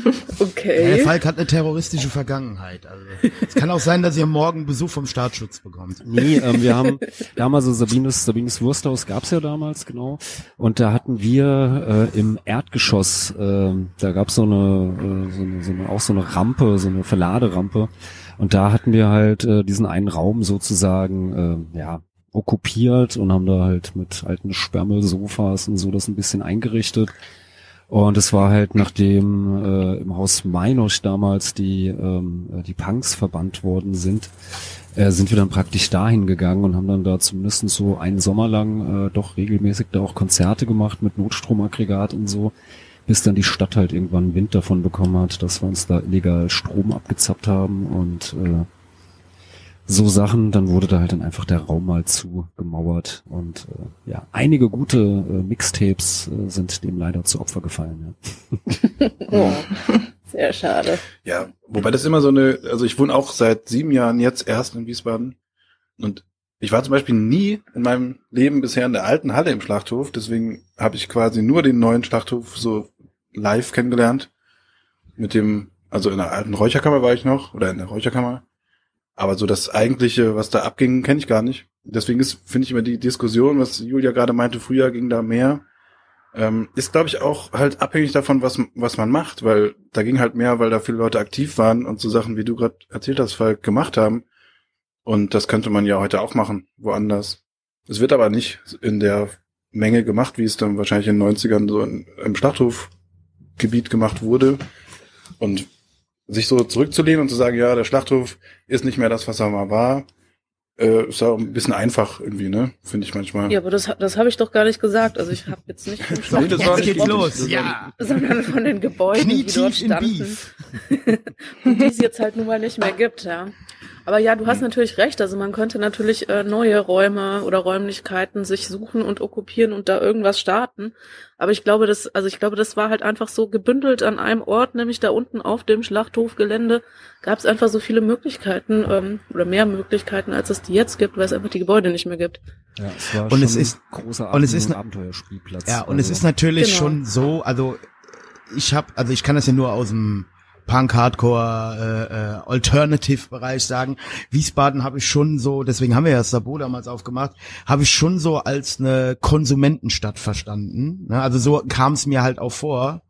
C: Ja,
D: okay.
C: der Falk hat eine terroristische Vergangenheit. Also, es kann auch sein, dass ihr morgen Besuch vom Staatsschutz bekommt.
A: Nee, ähm, wir haben damals so Sabines, Sabines Wursthaus gab's ja damals, genau. Und da hatten wir äh, im Erdgeschoss, ähm, da gab's so eine, äh, so eine, so eine, auch so eine Rampe, so eine Verladerampe. Und da hatten wir halt äh, diesen einen Raum sozusagen, äh, ja, okkupiert und haben da halt mit alten Sperrmüllsofas und so das ein bisschen eingerichtet. Und es war halt, nachdem äh, im Haus Meinosch damals die, ähm, äh, die Punks verbannt worden sind, äh, sind wir dann praktisch dahin gegangen und haben dann da zumindest so einen Sommer lang äh, doch regelmäßig da auch Konzerte gemacht mit Notstromaggregat und so, bis dann die Stadt halt irgendwann Wind davon bekommen hat, dass wir uns da illegal Strom abgezappt haben und äh, so Sachen, dann wurde da halt dann einfach der Raum mal zu gemauert und äh, ja, einige gute äh, Mixtapes äh, sind dem leider zu Opfer gefallen. Ja.
D: Oh, sehr schade.
B: Ja, wobei das immer so eine, also ich wohne auch seit sieben Jahren jetzt erst in Wiesbaden und ich war zum Beispiel nie in meinem Leben bisher in der alten Halle im Schlachthof, deswegen habe ich quasi nur den neuen Schlachthof so live kennengelernt. Mit dem, also in der alten Räucherkammer war ich noch, oder in der Räucherkammer. Aber so das eigentliche, was da abging, kenne ich gar nicht. Deswegen ist, finde ich immer die Diskussion, was Julia gerade meinte, früher ging da mehr, ähm, ist, glaube ich, auch halt abhängig davon, was, was man macht, weil da ging halt mehr, weil da viele Leute aktiv waren und so Sachen, wie du gerade erzählt hast, Falk, gemacht haben. Und das könnte man ja heute auch machen, woanders. Es wird aber nicht in der Menge gemacht, wie es dann wahrscheinlich in den 90ern so in, im Schlachthofgebiet gemacht wurde. Und sich so zurückzulehnen und zu sagen, ja, der Schlachthof ist nicht mehr das, was er mal war, äh, ist auch ein bisschen einfach irgendwie, ne? Finde ich manchmal.
D: Ja, aber das, das habe ich doch gar nicht gesagt. Also ich habe jetzt nicht vom
B: Nee, das war
C: geht's los, ja.
D: sondern von den Gebäuden, die dort
C: Knietief in
D: standen.
C: Beef.
D: und die es jetzt halt nun mal nicht mehr gibt, ja. Aber ja, du hast natürlich recht. Also man könnte natürlich äh, neue Räume oder Räumlichkeiten sich suchen und okkupieren und da irgendwas starten. Aber ich glaube, das, also ich glaube, das war halt einfach so gebündelt an einem Ort, nämlich da unten auf dem Schlachthofgelände gab es einfach so viele Möglichkeiten ähm, oder mehr Möglichkeiten, als es die jetzt gibt, weil es einfach die Gebäude nicht mehr gibt.
A: Ja, es war
C: Und
A: schon
C: es ist-
A: ein großer
C: und es ist na-
A: Abenteuerspielplatz.
C: Ja, und es
A: Also,
C: ist natürlich
D: Genau.
C: schon so, also ich habe, also ich kann das ja nur aus dem Punk, Hardcore, äh, äh, Alternative-Bereich sagen. Wiesbaden habe ich schon so, deswegen haben wir ja das Sabo damals aufgemacht, habe ich schon so als eine Konsumentenstadt verstanden. Ne? Also so kam es mir halt auch vor.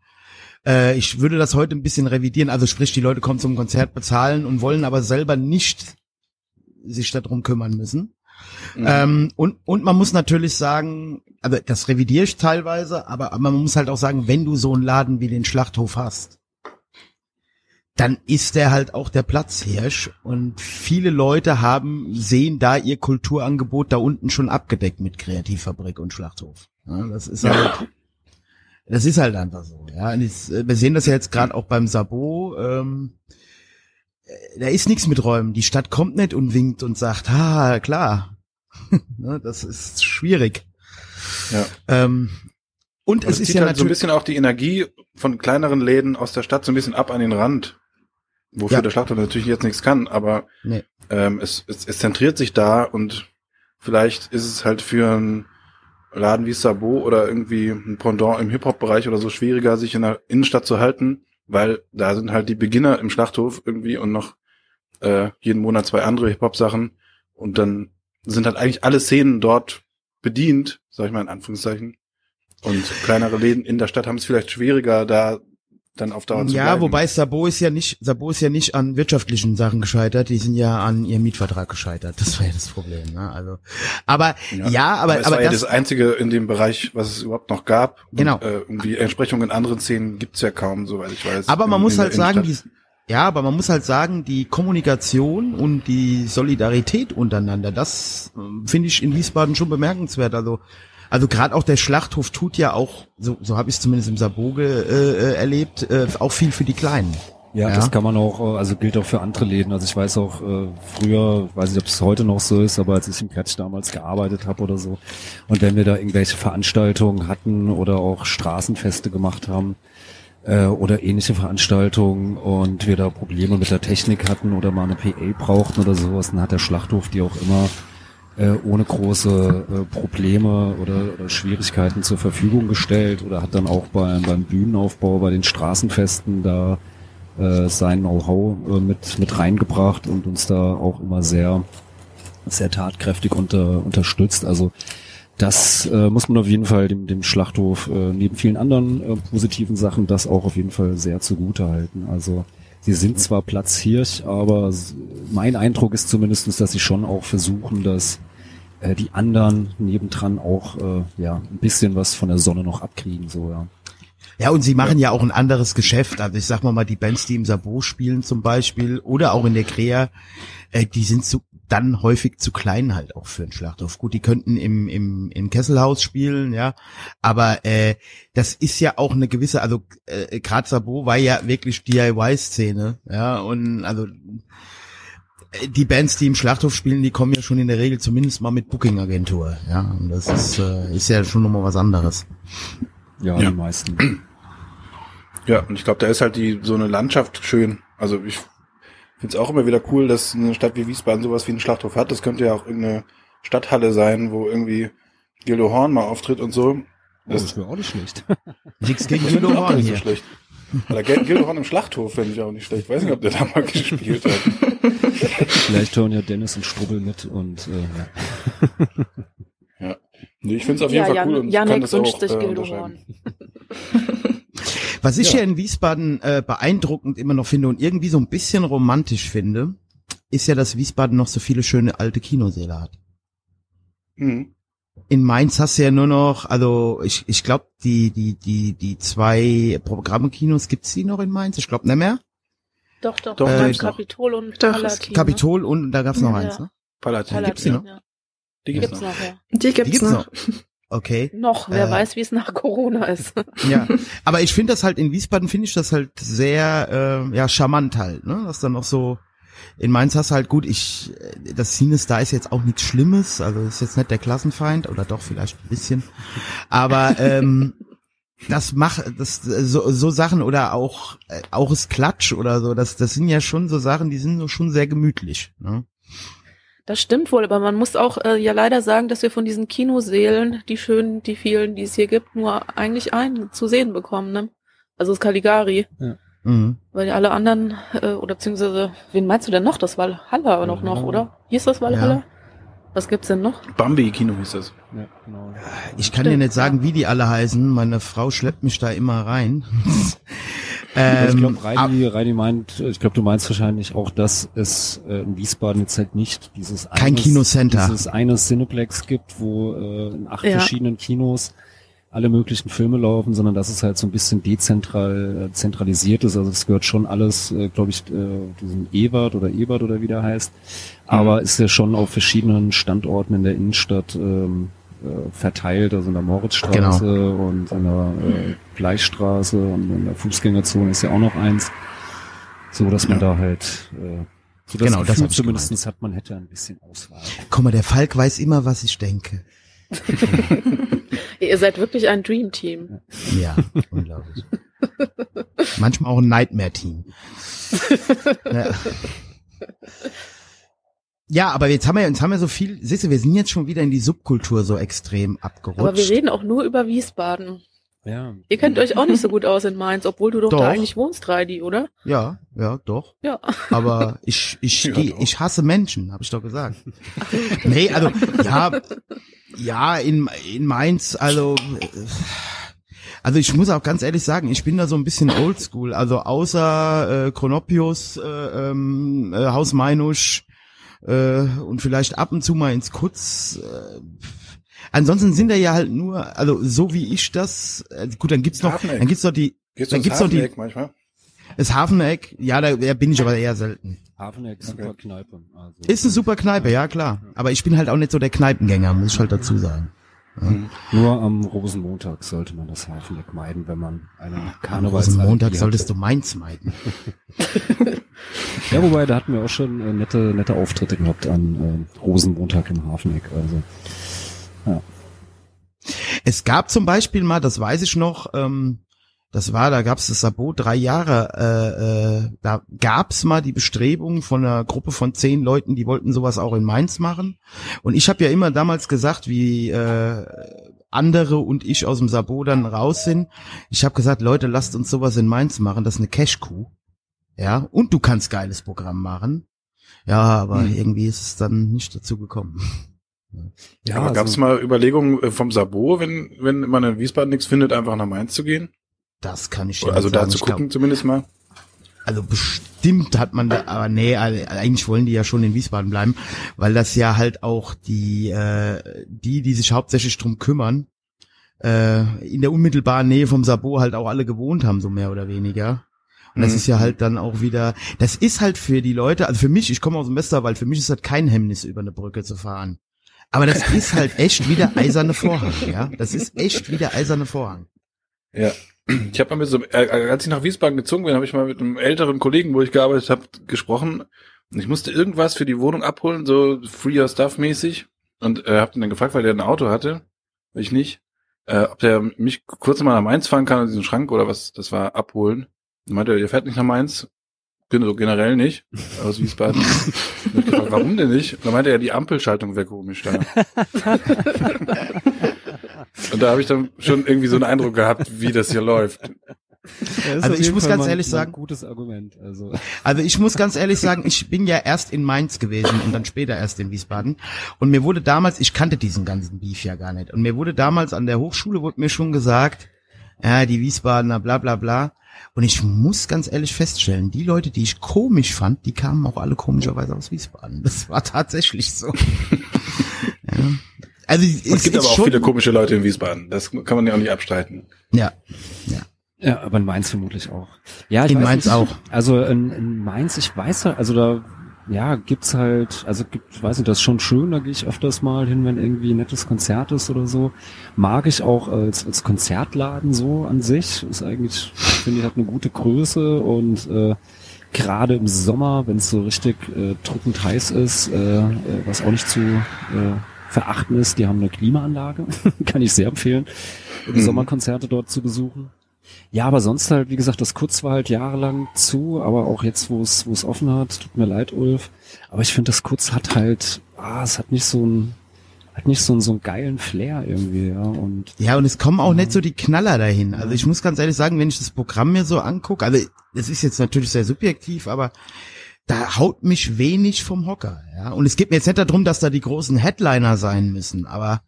C: Äh, ich würde das heute ein bisschen revidieren. Also sprich, die Leute kommen zum Konzert bezahlen und wollen aber selber nicht sich darum kümmern müssen.
B: Mhm.
C: Ähm, und, und man muss natürlich sagen, also das revidiere ich teilweise, aber, aber man muss halt auch sagen, wenn du so einen Laden wie den Schlachthof hast, dann ist der halt auch der Platzhirsch und viele Leute haben, sehen da ihr Kulturangebot da unten schon abgedeckt mit Kreativfabrik und Schlachthof. Ja, das ist halt, das ist halt einfach so, ja. Äh, wir sehen das ja jetzt gerade auch beim Sabo, ähm, äh, da ist nichts mit Räumen. Die Stadt kommt nicht und winkt und sagt, ha, klar. ne, das ist schwierig.
B: Ja.
C: Ähm, und
B: Und
C: es
B: es
C: ist
B: zieht
C: ja
B: halt so ein bisschen auch die Energie von kleineren Läden aus der Stadt so ein bisschen ab an den Rand. Wofür
C: Ja.
B: der Schlachthof natürlich jetzt nichts kann, aber
C: Nee.
B: ähm, es, es, es zentriert sich da und vielleicht ist es halt für einen Laden wie Sabo oder irgendwie ein Pendant im Hip-Hop-Bereich oder so schwieriger, sich in der Innenstadt zu halten, weil da sind halt die Beginner im Schlachthof irgendwie und noch äh, jeden Monat zwei andere Hip-Hop-Sachen und dann sind halt eigentlich alle Szenen dort bedient, sag ich mal in Anführungszeichen. Und kleinere Läden in der Stadt haben es vielleicht schwieriger, da dann auf Dauer zu
C: ja,
B: bleiben.
C: wobei Sabo ist ja nicht, Sabo ist ja nicht an wirtschaftlichen Sachen gescheitert, die sind ja an ihrem Mietvertrag gescheitert. Das war ja das Problem, ne? Also, aber, ja, aber,
B: es
C: aber
B: war ja
C: das,
B: das einzige in dem Bereich, was es überhaupt noch gab.
C: Genau.
B: Und, äh, irgendwie Entsprechungen in anderen Szenen gibt's ja kaum, soweit ich weiß.
C: Aber man
B: in-
C: muss
B: in
C: halt sagen, die, ja, aber man muss halt sagen, die Kommunikation und die Solidarität untereinander, das ähm, finde ich in Wiesbaden schon bemerkenswert. Also, also gerade auch der Schlachthof tut ja auch, so, so habe ich es zumindest im Saboge äh, äh, erlebt, äh, auch viel für die Kleinen.
A: Ja,
C: Ja.
A: das kann man auch, äh, also gilt auch für andere Läden. Also ich weiß auch, äh, früher, weiß nicht, ob es heute noch so ist, aber als ich im Kretsch damals gearbeitet habe oder so, und wenn wir da irgendwelche Veranstaltungen hatten oder auch Straßenfeste gemacht haben, äh, oder ähnliche Veranstaltungen und wir da Probleme mit der Technik hatten oder mal eine PA brauchten oder sowas, dann hat der Schlachthof die auch immer äh, ohne große äh, Probleme oder, oder Schwierigkeiten zur Verfügung gestellt oder hat dann auch beim, beim Bühnenaufbau, bei den Straßenfesten da äh, sein Know-how äh, mit, mit reingebracht und uns da auch immer sehr, sehr tatkräftig unter, unterstützt. Also das äh, muss man auf jeden Fall dem, dem Schlachthof äh, neben vielen anderen äh, positiven Sachen das auch auf jeden Fall sehr zugute halten. Also sie sind zwar Platzhirsch, aber mein Eindruck ist zumindestens, dass sie schon auch versuchen, dass äh, die anderen nebendran auch äh, ja ein bisschen was von der Sonne noch abkriegen. So ja.
C: Ja, und sie machen ja. auch ein anderes Geschäft. Also ich sag mal mal, die Bands, die im Sabo spielen zum Beispiel oder auch in der Krea, äh, die sind zu, dann häufig zu klein halt auch für einen Schlachthof. Gut, die könnten im, im, im Kesselhaus spielen, ja, aber äh, das ist ja auch eine gewisse, also äh, gerade Sabo war ja wirklich DIY-Szene, ja, und also die Bands, die im Schlachthof spielen, die kommen ja schon in der Regel zumindest mal mit Booking-Agentur. Ja, und das ist, äh, ist ja schon nochmal was anderes.
A: Ja,
B: Ja.
A: die meisten.
B: Ja, und ich glaube, da ist halt die so eine Landschaft schön. Also ich finde es auch immer wieder cool, dass eine Stadt wie Wiesbaden sowas wie einen Schlachthof hat. Das könnte ja auch irgendeine Stadthalle sein, wo irgendwie Gildo Horn mal auftritt und so.
A: Oh, das wäre auch nicht schlecht.
C: Nichts gegen
B: Das auch
C: Horn
B: nicht so
C: hier.
B: schlecht. Oder Gil- Gildo Horn im Schlachthof fände ich auch nicht schlecht. Weiß nicht, ob der da mal gespielt hat.
A: Vielleicht hören ja Dennis und Strubbel mit und äh, ja.
B: Nee, ich finde es auf jeden
D: ja,
B: Fall cool
D: Jan,
B: und
D: Janek
B: kann das
D: wünscht
B: auch
D: sich
B: äh,
D: Gildo
B: unterschreiben.
D: Horn.
C: Was ich
A: Ja.
C: hier in Wiesbaden äh, beeindruckend immer noch finde und irgendwie so ein bisschen romantisch finde, ist ja, dass Wiesbaden noch so viele schöne alte Kinosäle hat.
B: Mhm.
C: In Mainz hast du ja nur noch, also ich, ich glaube, die, die, die, die zwei Programmkinos, gibt's die noch in Mainz? Ich glaube nicht mehr.
D: Doch, doch,
B: Doch,
C: äh.
D: Kapitol und
E: Doch,
D: Palatin.
C: Kapitol und da gab's noch
D: Ja.
C: eins, ne?
B: Palatin.
D: Ne?
C: Gibt's die noch?
D: Ja.
B: Die gibt's
D: Gibt's
B: noch.
D: noch, ja.
E: Die gibt's,
C: gibt's
E: noch.
C: Okay.
D: Noch, wer
C: Äh.
D: weiß, wie es nach Corona ist.
C: Ja, aber ich finde das halt in Wiesbaden finde ich das halt sehr äh, ja charmant halt, ne? Das dann noch so in Mainz hast du halt gut, ich äh, das Sinus da ist jetzt auch nichts Schlimmes, also ist jetzt nicht der Klassenfeind oder doch vielleicht ein bisschen, aber ähm, das macht das äh, so, so Sachen oder auch äh, auch es Klatsch oder so, das das sind ja schon so Sachen, die sind so schon sehr gemütlich, ne?
D: Das stimmt wohl, aber man muss auch äh, ja leider sagen, dass wir von diesen Kinosälen, die schönen, die vielen, die es hier gibt, nur eigentlich einen zu sehen bekommen, ne? Also das Caligari.
C: Mhm.
D: Weil die alle anderen, äh, oder beziehungsweise, wen meinst du denn noch? Das Valhalla noch noch,
A: Ja.
D: oder? Hieß das Valhalla? Was gibt's denn noch?
B: Bambi Kino hieß das.
A: ja, genau.
C: Ich kann dir
D: Stimmt,
C: nicht sagen,
D: ja.
C: wie die alle heißen. Meine Frau schleppt mich da immer rein.
A: Also ich
C: ähm,
A: glaube, Reini, Reini meint, ich glaube, du meinst wahrscheinlich auch, dass es äh, in Wiesbaden jetzt halt nicht dieses
C: Kein
A: eines-
C: Kinocenter.
A: dieses eine Cineplex gibt, wo äh, in acht
D: Ja.
A: verschiedenen Kinos alle möglichen Filme laufen, sondern dass es halt so ein bisschen dezentral äh, zentralisiert ist. Also es gehört schon alles, äh, glaube ich, äh, diesem Ewert oder Ebert oder wie der heißt. Aber ist ja schon auf verschiedenen Standorten in der Innenstadt ähm, äh, verteilt, also in der Moritzstraße und in der äh, Gleichstraße und in der Fußgängerzone ist ja auch noch eins. So dass man da halt äh, so das
C: Genau, das
A: Gefühl
C: ich
A: zumindest hat, man hätte ein bisschen Auswahl.
C: Guck mal, der Falk weiß immer, was ich denke.
D: Ihr seid wirklich ein Dream Team.
C: Ja, unglaublich. Manchmal auch ein Nightmare-Team. ja. ja, aber jetzt haben wir, jetzt haben wir so viel, siehst du, wir sind jetzt schon wieder in die Subkultur so extrem abgerutscht.
D: Aber wir reden auch nur über Wiesbaden.
A: Ja.
D: Ihr kennt euch auch nicht so gut aus in Mainz, obwohl du doch,
C: Doch.
D: da eigentlich wohnst, Reidi, oder?
C: ja, ja, doch.
D: Ja.
C: Aber ich, ich,
B: Ja,
C: geh-
B: doch.
C: ich hasse Menschen, habe ich doch gesagt. nee, also, ja, ja, in, in Mainz, also, äh, also ich muss auch ganz ehrlich sagen, ich bin da so ein bisschen oldschool. Also außer äh, Chronopius, äh, ähm, äh, Haus Meinusch äh, und vielleicht ab und zu mal ins Kutz. Äh, ansonsten sind da ja halt nur, also so wie ich das, äh, gut, dann gibt's noch,
B: Hafeneck.
C: dann gibt's noch die,
B: Gehst
C: Dann gibt's noch die-
B: Hafeneck manchmal?
C: das Hafeneck, ja, da, da bin ich aber eher selten.
A: Hafeneck, super Kneipe. Also,
C: Ist eine super Kneipe, ja klar. Aber ich bin halt auch nicht so der Kneipengänger, muss ich halt dazu sagen.
A: Nur am Rosenmontag sollte man das Hafeneck meiden, wenn man eine
C: Am
A: Karnevalsallergie
C: Montag
A: hat.
C: solltest du Mainz meiden.
A: Ja, wobei, da hatten wir auch schon äh, nette, nette Auftritte gehabt an äh, Rosenmontag im Hafeneck. Also,
C: Es gab zum Beispiel mal, das weiß ich noch, ähm, das war, da gab's das Sabot drei Jahre, äh, äh, da gab's mal die Bestrebung von einer Gruppe von zehn Leuten, die wollten sowas auch in Mainz machen. Und ich habe ja immer damals gesagt, wie äh, andere und ich aus dem Sabot dann raus sind. Ich habe gesagt, Leute, lasst uns sowas in Mainz machen, das ist eine Cash-Kuh. Ja, und du kannst geiles Programm machen. Ja, aber
B: Hm.
C: irgendwie ist es dann nicht dazu gekommen.
A: Ja,
B: Aber gab es
A: also,
B: mal Überlegungen äh, vom Sabo, wenn, wenn man in Wiesbaden nichts findet, einfach nach Mainz zu gehen?
C: Das kann ich dir
B: also da zu
C: Ich glaub-
B: gucken zumindest mal?
C: Also bestimmt hat man da, aber nee, also eigentlich wollen die ja schon in Wiesbaden bleiben, weil das ja halt auch die, äh, die, die sich hauptsächlich drum kümmern, äh, in der unmittelbaren Nähe vom Sabo halt auch alle gewohnt haben, so mehr oder weniger. Und das
B: Mhm.
C: ist ja halt dann auch wieder, das ist halt für die Leute, also für mich, ich komme aus dem Westerwald, für mich ist das kein Hemmnis, über eine Brücke zu fahren. Aber das ist halt echt wieder eiserne Vorhang, ja. Das ist echt wieder eiserne Vorhang.
B: Ja. Ich habe mal mit so, äh, als ich nach Wiesbaden gezogen bin, habe ich mal mit einem älteren Kollegen, wo ich gearbeitet habe, gesprochen. Und ich musste irgendwas für die Wohnung abholen, so Free Your Stuff mäßig. Und äh, hab ihn dann gefragt, weil der ein Auto hatte, ich nicht, äh, ob der mich kurz mal nach Mainz fahren kann, in diesen Schrank oder was, das war abholen. Dann meinte er, ihr fährt nicht nach Mainz. Bin so generell nicht, aus Wiesbaden. Und ich gefragt, warum denn nicht? Und dann meinte er, die Ampelschaltung wäre komisch da. Und da habe ich dann schon irgendwie so einen Eindruck gehabt, wie das hier läuft.
A: Ja, ist
C: Also ich muss
A: Fall
C: ganz ehrlich sagen-
A: gutes Argument. Also
C: Also ich muss ganz ehrlich sagen, ich bin ja erst in Mainz gewesen und dann später erst in Wiesbaden. Und mir wurde damals, ich kannte diesen ganzen Beef ja gar nicht. Und mir wurde damals an der Hochschule wurde mir schon gesagt, ja, die Wiesbadener, bla bla bla. Und ich muss ganz ehrlich feststellen, die Leute, die ich komisch fand, die kamen auch alle komischerweise aus Wiesbaden. Das war tatsächlich so. ja. Also es
B: Es gibt aber auch
C: schon,
B: viele komische Leute in Wiesbaden. Das kann man ja auch nicht abstreiten.
C: Ja, ja.
A: ja, aber in Mainz vermutlich auch. Ja, ich
C: In
A: weiß
C: Mainz
A: nicht.
C: auch.
A: Also in, in Mainz, ich weiß halt, also da ja, gibt's halt, also gibt, weiß nicht, das ist schon schön, da gehe ich öfters mal hin, wenn irgendwie ein nettes Konzert ist oder so. Mag ich auch als, als Konzertladen so an sich. Ist eigentlich, finde ich, hat eine gute Größe und äh, gerade im Sommer, wenn es so richtig äh, drückend heiß ist, äh, äh, was auch nicht zu äh, verachten ist, die haben eine Klimaanlage, kann ich sehr empfehlen, die
B: Mhm.
A: Sommerkonzerte dort zu besuchen. Ja, aber sonst halt, wie gesagt, das Kurz war halt jahrelang zu, aber auch jetzt, wo es, wo es offen hat, tut mir leid, Ulf. Aber ich finde, das Kurz hat halt, ah, es hat nicht so ein, hat nicht so einen, so einen geilen Flair irgendwie, ja, und
C: Ja, und es kommen auch nicht so die Knaller dahin. Also ich muss ganz ehrlich sagen, wenn ich das Programm mir so angucke, also es ist jetzt natürlich sehr subjektiv, aber da haut mich wenig vom Hocker, ja. Und es geht mir jetzt nicht darum, dass da die großen Headliner sein müssen, aber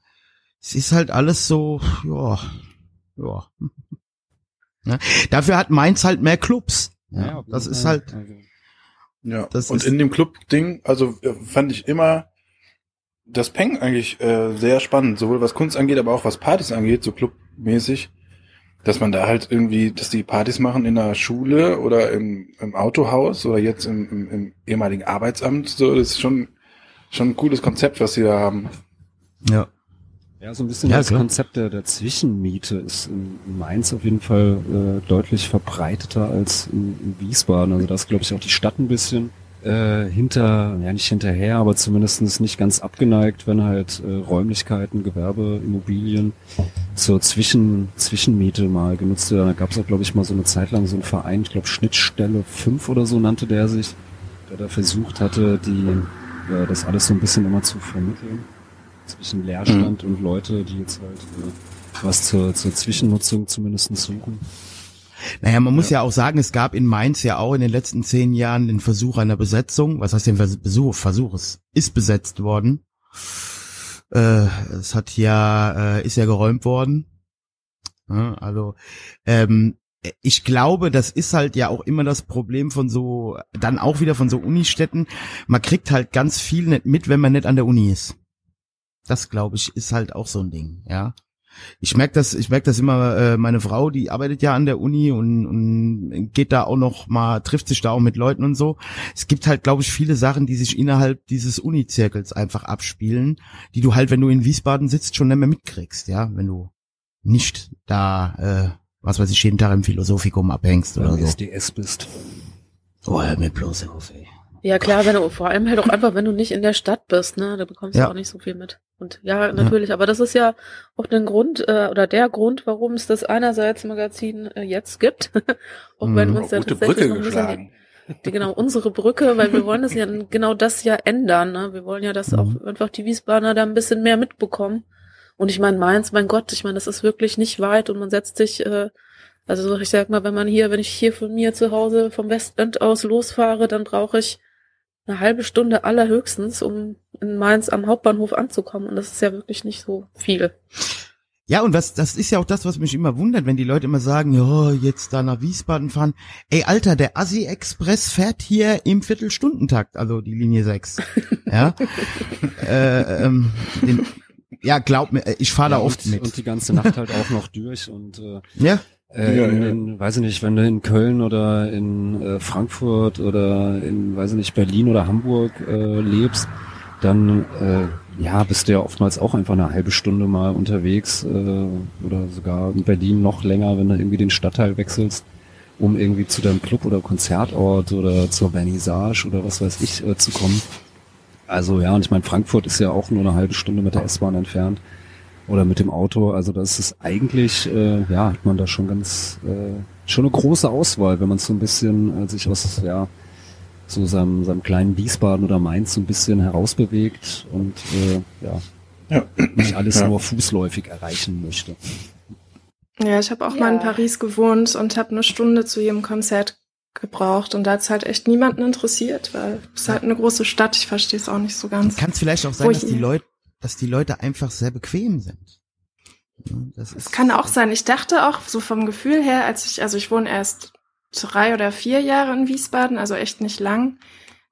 C: es ist halt alles so, ja, ja. Ne? Dafür hat Mainz halt mehr Clubs. Ja,
A: auf
C: das ist halt,
A: Also,
B: Ja.
C: Das
B: und
C: ist-
B: in dem Club-Ding, also äh, fand ich immer das Peng eigentlich äh, sehr spannend, sowohl was Kunst angeht, aber auch was Partys angeht, so clubmäßig, dass man da halt irgendwie, dass die Partys machen in der Schule oder im, im Autohaus oder jetzt im, im, im ehemaligen Arbeitsamt, so, das ist schon, schon ein cooles Konzept, was sie da haben.
C: ja.
A: Ja, so ein bisschen
C: Ja,
A: das
C: klar.
A: Konzept der, der Zwischenmiete ist in Mainz auf jeden Fall äh, deutlich verbreiteter als in, in Wiesbaden. Also da ist, glaube ich, auch die Stadt ein bisschen äh, hinter, ja nicht hinterher, aber zumindestens nicht ganz abgeneigt, wenn halt äh, Räumlichkeiten, Gewerbe, Immobilien zur Zwischen, Zwischenmiete mal genutzt werden. Da gab es auch, glaube ich, mal so eine Zeit lang so einen Verein, ich glaube Schnittstelle 5 oder so nannte der sich, der da versucht hatte, die äh, das alles so ein bisschen immer zu vermitteln zwischen Leerstand und Leute, die jetzt halt äh, was zur, zur Zwischennutzung zumindest suchen.
C: Naja, man muss ja. auch sagen, es gab in Mainz ja auch in den letzten zehn Jahren den Versuch einer Besetzung. Was heißt den Versuch? Versuch, es ist besetzt worden. Äh, es hat ja, äh, ist ja geräumt worden. Ja, also, ähm, ich glaube, das ist halt ja auch immer das Problem von so, dann auch wieder von so Unistädten. Man kriegt halt ganz viel nicht mit, wenn man nicht an der Uni ist. Das glaube ich ist halt auch so ein Ding, ja. Ich merke das, ich merke das immer, äh, meine Frau, die arbeitet ja an der Uni und, und geht da auch noch mal, trifft sich da auch mit Leuten und so. Es gibt halt, glaube ich, viele Sachen, die sich innerhalb dieses Uni-Zirkels einfach abspielen, die du halt, wenn du in Wiesbaden sitzt, schon nicht mehr mitkriegst, ja, wenn du nicht da, äh, was weiß ich, jeden Tag im Philosophikum abhängst oder
A: Wenn du
C: so.
A: SDS bist.
C: Oh, hör mir bloß auf, ey.
D: Ja klar, wenn du vor allem halt auch einfach, wenn du nicht in der Stadt bist, ne, da bekommst
C: Ja.
D: du auch nicht so viel mit. Und ja, natürlich, aber das ist ja auch ein Grund äh, oder der Grund, warum es das einerseits Magazin äh, jetzt gibt, auch wenn wir uns ja tatsächlich
B: Brücke
D: noch ein bisschen die, die, genau unsere Brücke, weil wir wollen das ja genau das ja ändern, ne? Wir wollen ja, dass
C: Mhm.
D: auch einfach die Wiesbadener da ein bisschen mehr mitbekommen. Und ich meine, Mainz, mein Gott, ich meine, das ist wirklich nicht weit und man setzt sich äh, also ich sag mal, wenn man hier, wenn ich hier von mir zu Hause vom Westend aus losfahre, dann brauche ich eine halbe Stunde allerhöchstens, um in Mainz am Hauptbahnhof anzukommen. Und das ist ja wirklich nicht so viel.
C: Ja, und was, das ist ja auch das, was mich immer wundert, wenn die Leute immer sagen, ja, jetzt da nach Wiesbaden fahren. Ey, Alter, der Assi-Express fährt hier im Viertelstundentakt, also die Linie 6. ja. äh, ähm, den, ja, glaub mir, ich fahre da
A: Ja,
C: oft
A: und,
C: mit.
A: Und die ganze Nacht halt auch noch durch und äh,
C: ja,
A: äh,
B: Ja,
A: in,
B: ja.
A: in, weiß ich nicht, wenn du in Köln oder in äh, Frankfurt oder in, weiß ich nicht, Berlin oder Hamburg äh, lebst, dann äh, ja, bist du ja oftmals auch einfach eine halbe Stunde mal unterwegs äh, oder sogar in Berlin noch länger, wenn du irgendwie den Stadtteil wechselst. um irgendwie zu deinem Club oder Konzertort oder zur Vernissage oder was weiß ich äh, zu kommen. Also ja, und ich meine, Frankfurt ist ja auch nur eine halbe Stunde mit der S-Bahn entfernt oder mit dem Auto. Also das ist eigentlich, äh, ja, hat man da schon ganz, äh, schon eine große Auswahl, wenn man so ein bisschen äh, sich aus, ja, so seinem, seinem kleinen Wiesbaden oder Mainz so ein bisschen herausbewegt und äh, ja,
B: Ja.
A: nicht alles
B: Ja.
A: nur fußläufig erreichen möchte.
E: Ja, ich habe auch
D: Ja.
E: mal in Paris gewohnt und habe eine Stunde zu jedem Konzert gebraucht und da hat's halt echt niemanden interessiert, weil es ist halt eine große Stadt, ich verstehe es auch nicht so ganz.
C: Kann es vielleicht auch sein, dass die Leute, dass die Leute einfach sehr bequem sind. Das
E: Es kann auch sein. Ich dachte auch so vom Gefühl her, als ich, also ich wohne erst drei oder vier Jahre in Wiesbaden, also echt nicht lang.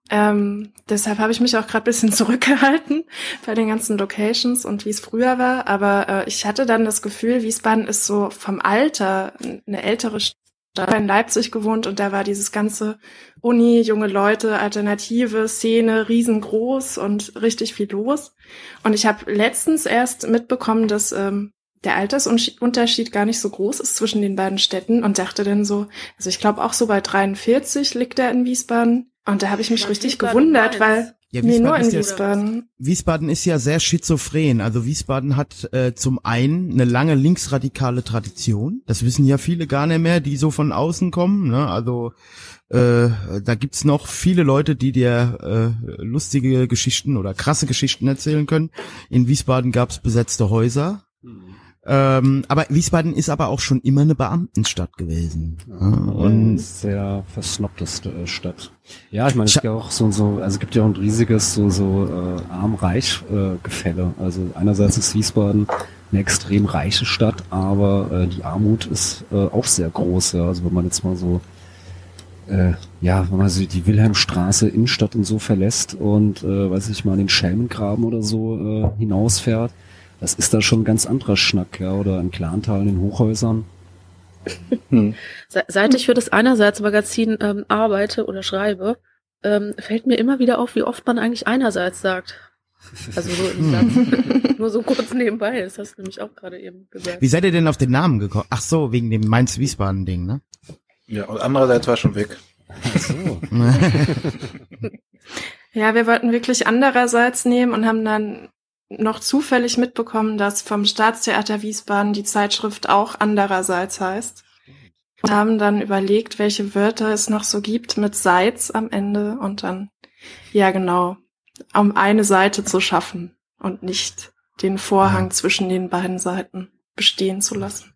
E: Ähm, deshalb habe ich mich auch gerade bisschen zurückgehalten bei den ganzen Locations und wie es früher war. Aber äh, ich hatte dann das Gefühl, Wiesbaden ist so vom Alter eine ältere Stadt. In Leipzig gewohnt und da war dieses ganze Uni, junge Leute, alternative Szene riesengroß und richtig viel los. Und ich habe letztens erst mitbekommen, dass ähm, der Altersunterschied gar nicht so groß ist zwischen den beiden Städten und dachte dann so, also ich glaube auch so bei 43 liegt er in Wiesbaden. Und da habe ich mich richtig gewundert,
D: und
E: weil
C: Ja,
E: nee, nur
C: Wiesbaden,
E: in
C: ist ja,
E: Wiesbaden.
C: Wiesbaden ist ja sehr schizophren. Also Wiesbaden hat äh, zum einen eine lange linksradikale Tradition. Das wissen ja viele gar nicht mehr, die so von außen kommen. Ne? Also äh, da gibt's noch viele Leute, die dir äh, lustige Geschichten oder krasse Geschichten erzählen können. In Wiesbaden gab's besetzte Häuser. Ähm, aber Wiesbaden ist aber auch schon immer eine Beamtenstadt gewesen. Ja,
A: Und sehr versnobteste äh, Stadt. Ja, ich meine, es gibt ja auch so, so, also es gibt ja auch ein riesiges so, so äh, Arm-Reich-Gefälle. also einerseits ist Wiesbaden eine extrem reiche Stadt, aber äh, die Armut ist äh, auch sehr groß. Ja. Also wenn man jetzt mal so, äh, ja, wenn man so die Wilhelmstraße Innenstadt und so verlässt und, äh, weiß ich mal, den Schelmengraben oder so äh, hinausfährt, das ist da schon ein ganz anderer Schnack, ja, oder in Klantal in den Hochhäusern.
B: Hm.
D: Se- Seit ich für das Einerseits-Magazin ähm, arbeite oder schreibe, ähm, fällt mir immer wieder auf, wie oft man eigentlich einerseits sagt. Also so im Satz. Nur so kurz nebenbei. Das hast du nämlich auch gerade eben gesagt.
C: wie seid ihr denn auf den Namen gekommen? Ach so, wegen dem Mainz-Wiesbaden-Ding, ne?
B: Ja, und andererseits war schon weg.
A: Ach so.
E: Ja, wir wollten wirklich andererseits nehmen und haben dann noch zufällig mitbekommen, dass vom Staatstheater Wiesbaden die Zeitschrift auch andererseits heißt. Und haben dann überlegt, welche Wörter es noch so gibt mit Seits am Ende und dann, ja genau, um eine Seite zu schaffen und nicht den Vorhang zwischen den beiden Seiten bestehen zu lassen.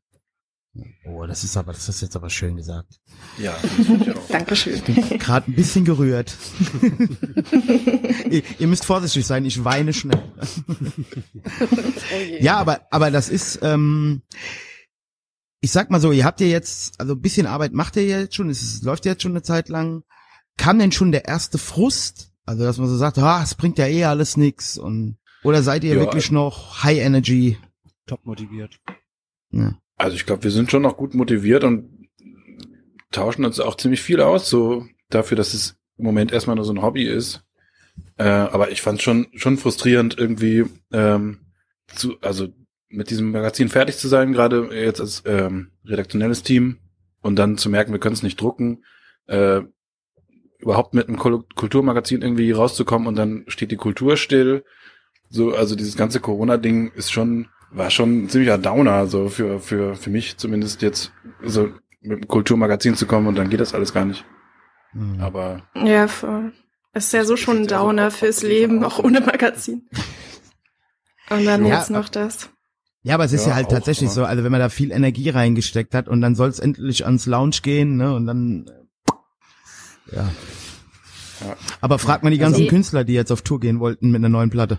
C: Oh, das ist aber, das ist jetzt aber schön gesagt.
B: Ja, das finde ich auch.
E: Dankeschön.
C: Gerade ein bisschen gerührt. ihr, ihr müsst vorsichtig sein, ich weine schnell. Ja, aber, aber das ist, ähm, ich sag mal so, ihr habt ja jetzt, also ein bisschen Arbeit macht ihr jetzt schon, es ist, läuft jetzt schon eine Zeit lang. Kam denn schon der erste Frust? Also, dass man so sagt, ah, es bringt ja eh alles nix und, oder seid ihr
B: Ja.
C: wirklich noch High Energy?
A: Top motiviert.
C: Ja.
B: Also ich glaube, wir sind schon noch gut motiviert und tauschen uns auch ziemlich viel aus, so dafür, dass es im Moment erstmal nur so ein Hobby ist. Äh, aber ich fand schon schon frustrierend irgendwie ähm, zu, also mit diesem Magazin fertig zu sein, gerade jetzt als ähm, redaktionelles Team und dann zu merken, wir können es nicht drucken, äh, überhaupt mit einem Kul- Kulturmagazin irgendwie rauszukommen und dann steht die Kultur still. So, also dieses ganze Corona-Ding ist schon, war schon ein ziemlicher Downer, so für, für, für mich zumindest jetzt, so mit dem Kulturmagazin zu kommen und dann geht das alles gar nicht.
C: Mhm.
B: Aber
E: Ja, voll. Es ist ja so
B: Das
E: schon ein
B: so
E: Downer
B: auch
E: fürs Leben, auch ohne Magazin. Und dann
C: Ja,
E: jetzt noch das.
C: Ja, aber es ist ja,
B: Ja,
C: halt
B: auch,
C: tatsächlich so, also wenn man da viel Energie reingesteckt hat und dann soll es endlich ans Lounge gehen, ne, und dann, äh, ja.
B: Ja.
C: Aber fragt man die ganzen
D: Also-
C: Künstler, die jetzt auf Tour gehen wollten mit einer neuen Platte.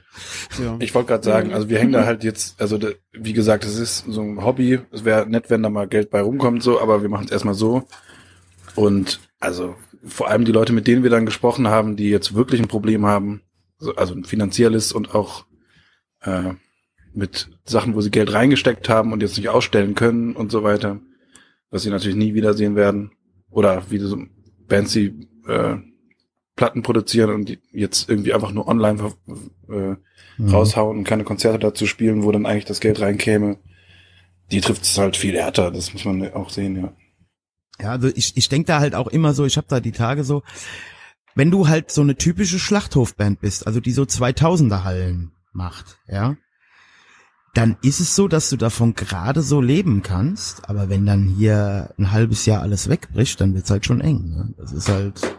A: Ja.
B: ich wollte gerade sagen, also wir hängen da halt jetzt, also da, wie gesagt, es ist so ein Hobby. Es wäre nett, wenn da mal Geld bei rumkommt, so, aber wir machen es erstmal so. Und also vor allem die Leute, mit denen wir dann gesprochen haben, die jetzt wirklich ein Problem haben, so, also ein finanzielles und auch äh, mit Sachen, wo sie Geld reingesteckt haben und jetzt nicht ausstellen können und so weiter, was sie natürlich nie wiedersehen werden. Oder wie so Bands, die äh, Platten produzieren und jetzt irgendwie einfach nur online äh,
C: Mhm.
B: raushauen und keine Konzerte dazu spielen, wo dann eigentlich das Geld reinkäme. Die trifft es halt viel härter, das muss man auch sehen, ja.
C: Ja, also ich, ich denke da halt auch immer so, ich habe da die Tage so, wenn du halt so eine typische Schlachthofband bist, also die so 2000er Hallen macht, ja, dann ist es so, dass du davon gerade so leben kannst, aber wenn dann hier ein halbes Jahr alles wegbricht, dann wird's halt schon eng. Ne? Das ist halt,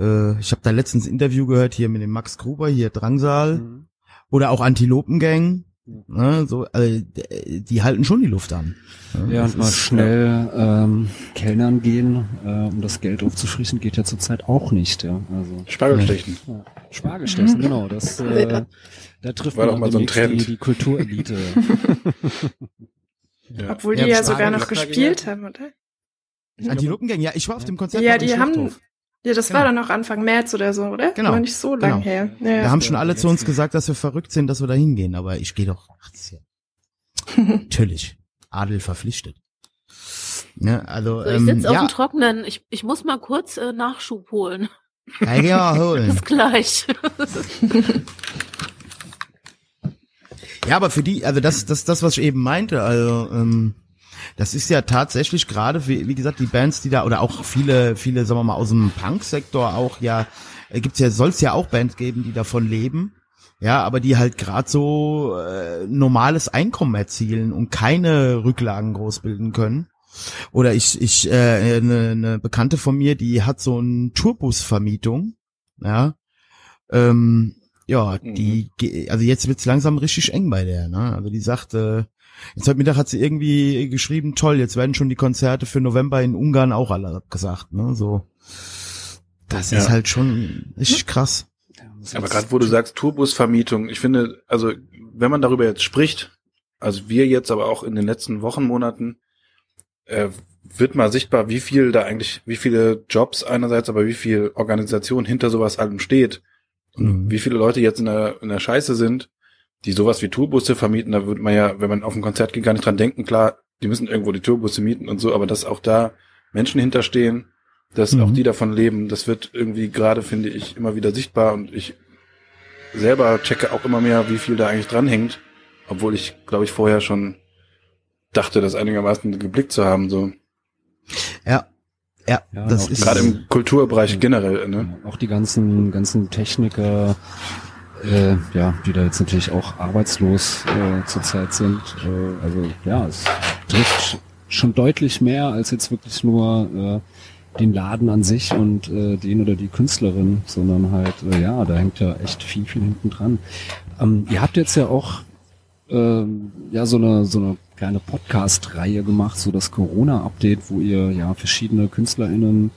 C: äh, ich habe da letztens ein Interview gehört hier mit dem Max Gruber, hier Drangsal
A: Mhm.
C: oder auch Antilopengang, ne? so, äh, die halten schon die Luft an. ne?
A: Ja,
C: Das
A: und mal
C: ist-
A: schnell ähm, Kellnern gehen, äh, um das Geld aufzufrischen, geht ja zurzeit auch nicht. Ja, also
B: Spargelstechen.
A: ja. Spargelstechen, genau. Das, äh, da trifft
B: War
A: man
B: doch mal so ein Trend.
A: Die, die Kulturelite.
B: Ja.
E: Obwohl
C: Ja,
E: die ja
C: Spargel-
E: sogar noch gespielt haben, oder?
C: Antilopengang, ja, ich war auf dem Konzert
E: Ja, die haben. Ja, das
C: Genau.
E: war dann noch Anfang März oder so, oder?
C: Genau.
E: War nicht so lang
C: Genau.
E: her.
C: Da
E: Ja.
C: haben schon alle zu uns gesagt, dass wir verrückt sind, dass wir da hingehen, aber ich gehe doch. Ach, das ist ja natürlich. Adel verpflichtet. Ne, also,
D: So, ich
C: ähm,
D: sitze auf
C: ja,
D: dem Trocknen. Ich, ich muss mal kurz äh, Nachschub holen.
C: ja, mal holen.
D: Bis gleich.
C: Ja, aber für die, also das, das, das, was ich eben meinte, also ähm, das ist ja tatsächlich gerade, wie, wie gesagt, die Bands, die da oder auch viele, viele, sagen wir mal, aus dem Punk-Sektor auch ja, äh, gibt's ja, soll's ja auch Bands geben, die davon leben. Ja, aber die halt gerade so äh, normales Einkommen erzielen und keine Rücklagen groß bilden können. Oder ich, ich, äh, eine, eine Bekannte von mir, die hat so eine Tourbusvermietung, ja. Ähm, ja, die, ge- also jetzt wird's langsam richtig eng bei der, ne? Also die sagt, äh, jetzt heute Mittag hat sie irgendwie geschrieben, toll, jetzt werden schon die Konzerte für November in Ungarn auch alle abgesagt, ne? So. Das ist
B: Ja.
C: halt schon richtig krass.
B: Aber gerade wo du sagst Tourbusvermietung, ich finde, also wenn man darüber jetzt spricht, also wir jetzt aber auch in den letzten Wochen, Monaten, äh, wird mal sichtbar, wie viel da eigentlich, wie viele Jobs einerseits, aber wie viel Organisation hinter sowas allem steht. Und
C: Mhm.
B: wie viele Leute jetzt in der, in der Scheiße sind, die sowas wie Tourbusse vermieten, da würde man ja, wenn man auf ein Konzert geht, gar nicht dran denken, klar, die müssen irgendwo die Tourbusse mieten und so, aber dass auch da Menschen hinterstehen, dass
C: Mhm.
B: auch die davon leben, das wird irgendwie gerade, finde ich, immer wieder sichtbar und ich selber checke auch immer mehr, wie viel da eigentlich dranhängt, obwohl ich, glaube ich, vorher schon dachte, das einigermaßen geblickt zu haben, so.
C: Ja. Ja,
A: Ja,
C: das ist
B: Gerade im Kulturbereich generell, ne?
A: Auch die ganzen, ganzen Techniker, äh, ja, die da jetzt natürlich auch arbeitslos äh, zurzeit sind. Äh, also ja, es trifft schon deutlich mehr als jetzt wirklich nur äh, den Laden an sich und äh, den oder die Künstlerin, sondern halt, äh, ja, da hängt ja echt viel, viel hinten dran. Ähm, ihr habt jetzt ja auch ähm, ja so eine so eine kleine Podcast-Reihe gemacht, so das Corona-Update, wo ihr ja verschiedene KünstlerInnen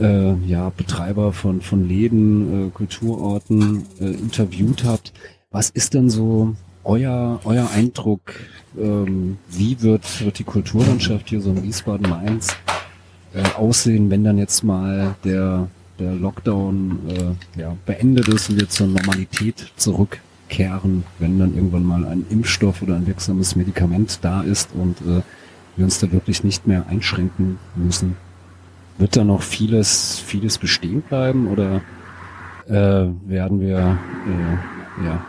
A: äh, ja, Betreiber von, von Läden, äh, Kulturorten äh, interviewt habt. Was ist denn so euer, euer Eindruck? Ähm, wie wird, wird die Kulturlandschaft hier so in Wiesbaden-Mainz äh, aussehen, wenn dann jetzt mal der, der Lockdown äh, ja, beendet ist und wir zur Normalität zurückkehren, wenn dann irgendwann mal ein Impfstoff oder ein wirksames Medikament da ist und äh, wir uns da wirklich nicht mehr einschränken müssen? Wird da noch vieles, vieles bestehen bleiben oder äh, werden wir äh, ja,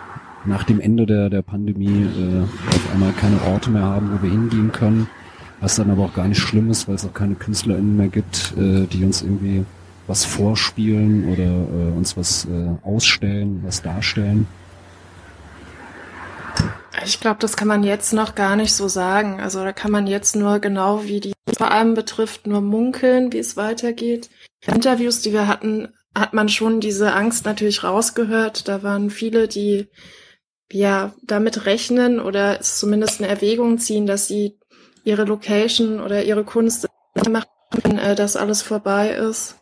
A: nach dem Ende der, der Pandemie äh, auf einmal keine Orte mehr haben, wo wir hingehen können? Was dann aber auch gar nicht schlimm ist, weil es auch keine KünstlerInnen mehr gibt, äh, die uns irgendwie was vorspielen oder äh, uns was äh, ausstellen, was darstellen.
E: Ich glaube, das kann man jetzt noch gar nicht so sagen. Also da kann man jetzt nur genau wie die vor allem betrifft, nur munkeln, wie es weitergeht. In Interviews, die wir hatten, hat man schon diese Angst natürlich rausgehört. Da waren viele, die ja damit rechnen oder es zumindest eine Erwägung ziehen, dass sie ihre Location oder ihre Kunst machen, wenn äh, das alles vorbei ist.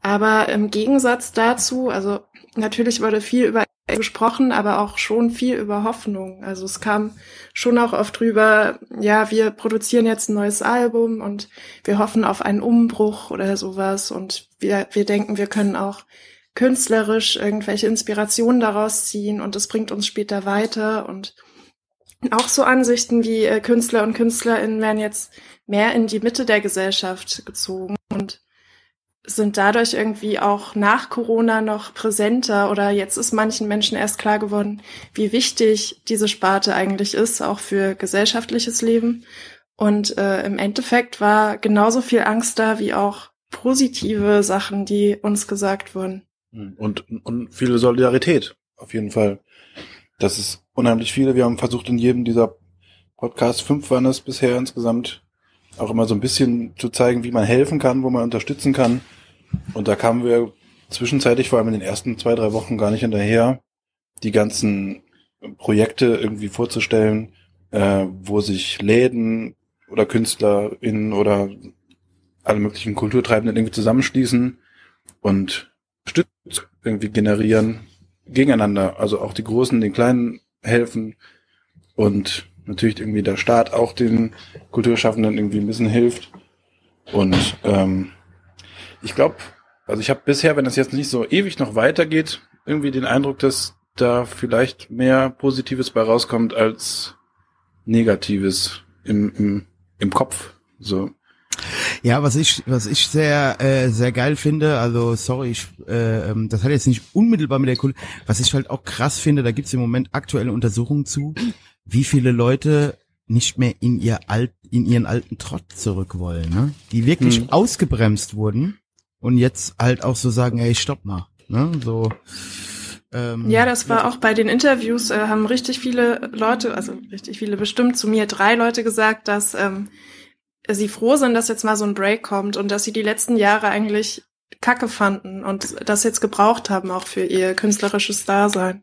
E: Aber im Gegensatz dazu, also natürlich wurde viel über gesprochen, aber auch schon viel über Hoffnung. Also es kam schon auch oft drüber, ja, wir produzieren jetzt ein neues Album und wir hoffen auf einen Umbruch oder sowas. Und wir, wir denken, wir können auch künstlerisch irgendwelche Inspirationen daraus ziehen und es bringt uns später weiter. Und auch so Ansichten wie äh, Künstler und KünstlerInnen werden jetzt mehr in die Mitte der Gesellschaft gezogen. Und sind dadurch irgendwie auch nach Corona noch präsenter oder jetzt ist manchen Menschen erst klar geworden, wie wichtig diese Sparte eigentlich ist, auch für gesellschaftliches Leben. Und äh, im Endeffekt war genauso viel Angst da wie auch positive Sachen, die uns gesagt wurden.
B: Hm. Und, und viele Solidarität, auf jeden Fall. Das ist unheimlich viele. Wir haben versucht, in jedem dieser Podcasts, fünf waren es bisher insgesamt, auch immer so ein bisschen zu zeigen, wie man helfen kann, wo man unterstützen kann. Und da kamen wir zwischenzeitlich, vor allem in den ersten zwei, drei Wochen, gar nicht hinterher, die ganzen Projekte irgendwie vorzustellen, äh, wo sich Läden oder KünstlerInnen oder alle möglichen Kulturtreibenden irgendwie zusammenschließen und Stütz irgendwie generieren gegeneinander. Also auch die Großen den Kleinen helfen und natürlich irgendwie der Staat auch den Kulturschaffenden irgendwie ein bisschen hilft. Und ähm, ich glaube, also ich habe bisher, wenn es jetzt nicht so ewig noch weitergeht, irgendwie den Eindruck, dass da vielleicht mehr Positives bei rauskommt als Negatives im, im, im Kopf. So.
C: Ja, was ich, was ich sehr, äh, sehr geil finde, also sorry, ich, äh, ähm, das hat jetzt nicht unmittelbar mit der Kultur, was ich halt auch krass finde, da gibt's im Moment aktuelle Untersuchungen zu, wie viele Leute nicht mehr in ihr alt, in ihren alten Trott zurück wollen, ne? Die wirklich
B: Hm.
C: ausgebremst wurden und jetzt halt auch so sagen, ey, stopp mal, ne? So. Ähm,
E: Ja, das war auch bei den Interviews, äh, haben richtig viele Leute, also richtig viele bestimmt zu mir, drei Leute gesagt, dass ähm, sie froh sind, dass jetzt mal so ein Break kommt und dass sie die letzten Jahre eigentlich Kacke fanden und das jetzt gebraucht haben, auch für ihr künstlerisches Dasein.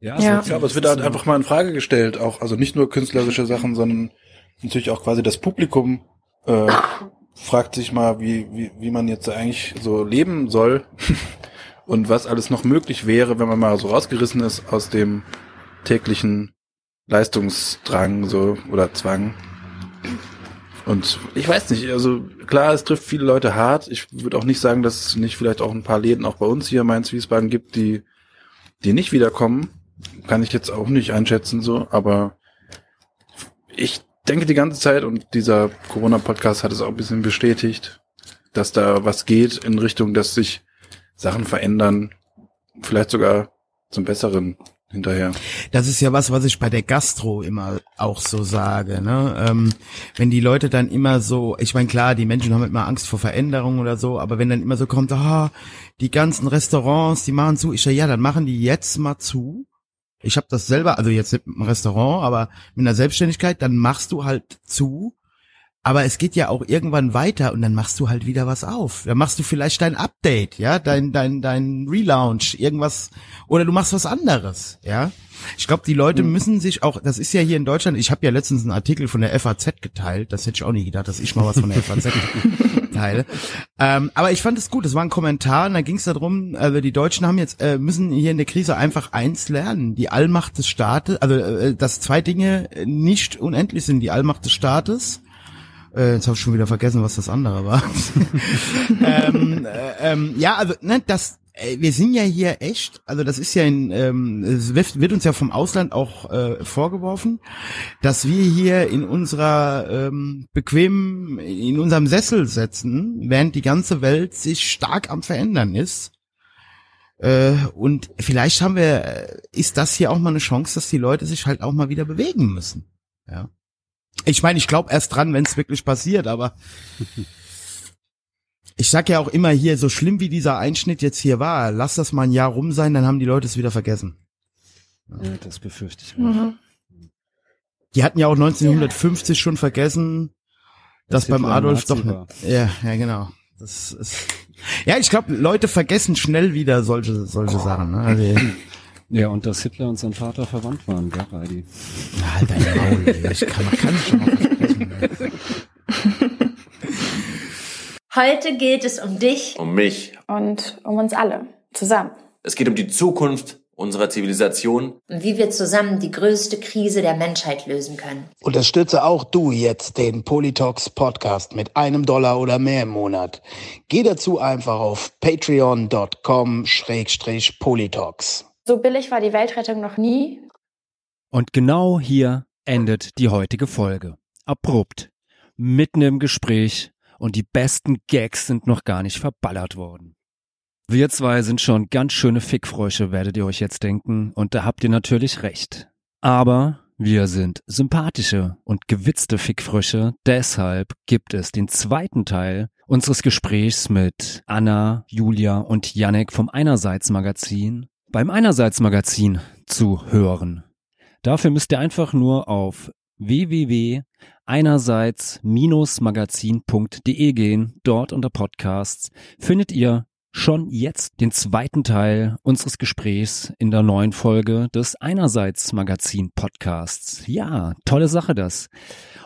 A: Ja,
E: Ja.
B: Ja, aber es wird halt einfach mal in Frage gestellt, auch, also nicht nur künstlerische Sachen, sondern natürlich auch quasi das Publikum äh, fragt sich mal, wie, wie, wie man jetzt eigentlich so leben soll und was alles noch möglich wäre, wenn man mal so rausgerissen ist aus dem täglichen Leistungsdrang so oder Zwang. Und ich weiß nicht, also klar, es trifft viele Leute hart. Ich würde auch nicht sagen, dass es nicht vielleicht auch ein paar Läden auch bei uns hier in Mainz-Wiesbaden gibt, die, die nicht wiederkommen. Kann ich jetzt auch nicht einschätzen so, aber ich denke die ganze Zeit und dieser Corona-Podcast hat es auch ein bisschen bestätigt, dass da was geht in Richtung, dass sich Sachen verändern, vielleicht sogar zum Besseren hinterher.
C: Das ist ja was, was ich bei der Gastro immer auch so sage. Ne? Ähm, wenn die Leute dann immer so, ich meine klar, die Menschen haben immer Angst vor Veränderungen oder so, aber wenn dann immer so kommt, ah, die ganzen Restaurants, die machen zu, ich sage, ja, dann machen die jetzt mal zu. Ich habe das selber, also jetzt einem Restaurant, aber mit einer Selbstständigkeit, dann machst du halt zu. Aber es geht ja auch irgendwann weiter und dann machst du halt wieder was auf. Dann machst du vielleicht dein Update, ja, dein, dein, dein Relaunch, irgendwas, oder du machst was anderes, ja. Ich glaube, die Leute müssen sich auch, das ist ja hier in Deutschland, ich habe ja letztens einen Artikel von der FAZ geteilt, das hätte ich auch nie gedacht, dass ich mal was von der FAZ teile. Ähm, aber ich fand es gut, es war ein Kommentar und da ging es darum, also die Deutschen haben jetzt, äh, müssen hier in der Krise einfach eins lernen, die Allmacht des Staates, also äh, dass zwei Dinge nicht unendlich sind, die Allmacht des Staates äh, jetzt habe ich schon wieder vergessen, was das andere war. ähm, äh, ähm, ja, also ne, das, äh, wir sind ja hier echt, also das ist ja in, ähm, es wird, uns ja vom Ausland auch äh, vorgeworfen, dass wir hier in unserer ähm, bequemen, in unserem Sessel sitzen, während die ganze Welt sich stark am verändern ist. Äh, und vielleicht haben wir, äh, ist das hier auch mal eine Chance, dass die Leute sich halt auch mal wieder bewegen müssen. Ja. Ich meine, ich glaube erst dran, wenn es wirklich passiert, aber ich sag ja auch immer hier, so schlimm wie dieser Einschnitt jetzt hier war, lass das mal ein Jahr rum sein, dann haben die Leute es wieder vergessen.
A: Ja, das befürchte ich. auch.
E: Mhm.
C: Die hatten ja auch 1950 schon vergessen, dass beim
A: Hitler ein
C: Adolf doch
A: war.
C: ja, ja genau. Das ist ja, ich glaube, Leute vergessen schnell wieder solche solche Sachen. Ne? Also,
A: Ja, und dass Hitler und sein Vater verwandt waren, gell, Heidi?
C: halt dein Maul, ey. ich kann, man kann schon.
F: Heute geht es um dich.
G: Um mich.
H: und um uns alle zusammen.
G: Es geht um die Zukunft unserer Zivilisation.
F: und wie wir zusammen die größte Krise der Menschheit lösen können.
I: Unterstütze auch du jetzt den Politox Podcast mit einem Dollar oder mehr im Monat. Geh dazu einfach auf patreon.com-politox.
H: So billig war die Weltrettung noch nie.
A: Und genau hier endet die heutige Folge. Abrupt. Mitten im Gespräch und die besten Gags sind noch gar nicht verballert worden. Wir zwei sind schon ganz schöne Fickfrösche, werdet ihr euch jetzt denken, und da habt ihr natürlich recht. Aber Wir sind sympathische und gewitzte Fickfrösche, deshalb gibt es den zweiten Teil unseres Gesprächs mit Anna, Julia und Yannick vom Einerseits Magazin beim Einerseits Magazin zu hören. Dafür müsst ihr einfach nur auf www.einerseits-magazin.de gehen. Dort unter Podcasts findet ihr schon jetzt den zweiten Teil unseres Gesprächs in der neuen Folge des Einerseits Magazin Podcasts. Ja, tolle Sache das.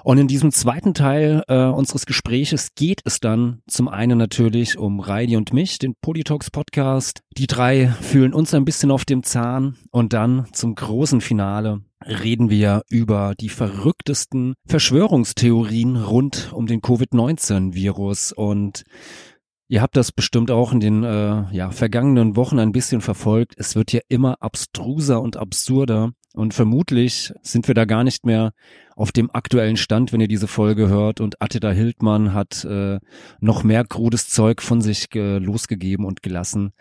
A: Und in diesem zweiten Teil äh, unseres Gespräches geht es dann zum einen natürlich um Reidi und mich, den Politox Podcast. Die drei fühlen uns ein bisschen auf dem Zahn und dann zum großen Finale reden wir über die verrücktesten Verschwörungstheorien rund um den Covid-19-Virus und Ihr habt das bestimmt auch in den äh, ja, vergangenen Wochen ein bisschen verfolgt. Es wird ja immer abstruser und absurder. Und vermutlich sind wir da gar nicht mehr auf dem aktuellen Stand, wenn ihr diese Folge hört. Und Attila Hildmann hat äh, noch mehr krudes Zeug von sich äh, losgegeben und gelassen.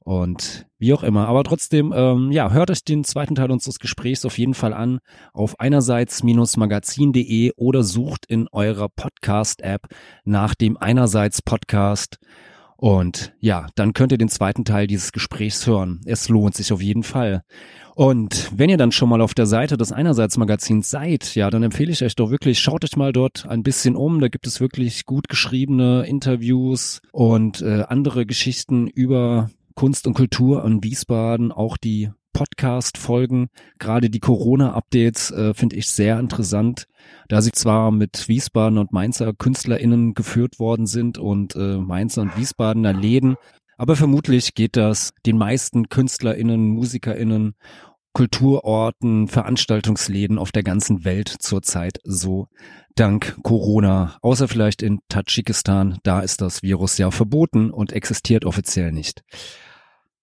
A: Und wie auch immer. Aber trotzdem, ähm, ja, hört euch den zweiten Teil unseres Gesprächs auf jeden Fall an auf einerseits-magazin.de oder sucht in eurer Podcast-App nach dem Einerseits-Podcast. Und ja, dann könnt ihr den zweiten Teil dieses Gesprächs hören. Es lohnt sich auf jeden Fall. Und wenn ihr dann schon mal auf der Seite des Einerseits-Magazins seid, ja, dann empfehle ich euch doch wirklich, schaut euch mal dort ein bisschen um. Da gibt es wirklich gut geschriebene Interviews und äh, andere Geschichten über Kunst und Kultur in Wiesbaden, auch die Podcast-Folgen, gerade die Corona-Updates äh, finde ich sehr interessant, da sie zwar mit Wiesbaden und Mainzer KünstlerInnen geführt worden sind und äh, Mainzer und Wiesbadener Läden, aber vermutlich geht das den meisten KünstlerInnen, MusikerInnen Kulturorten, Veranstaltungsläden auf der ganzen Welt zurzeit so dank Corona. Außer vielleicht in Tadschikistan, da ist das Virus ja verboten und existiert offiziell nicht.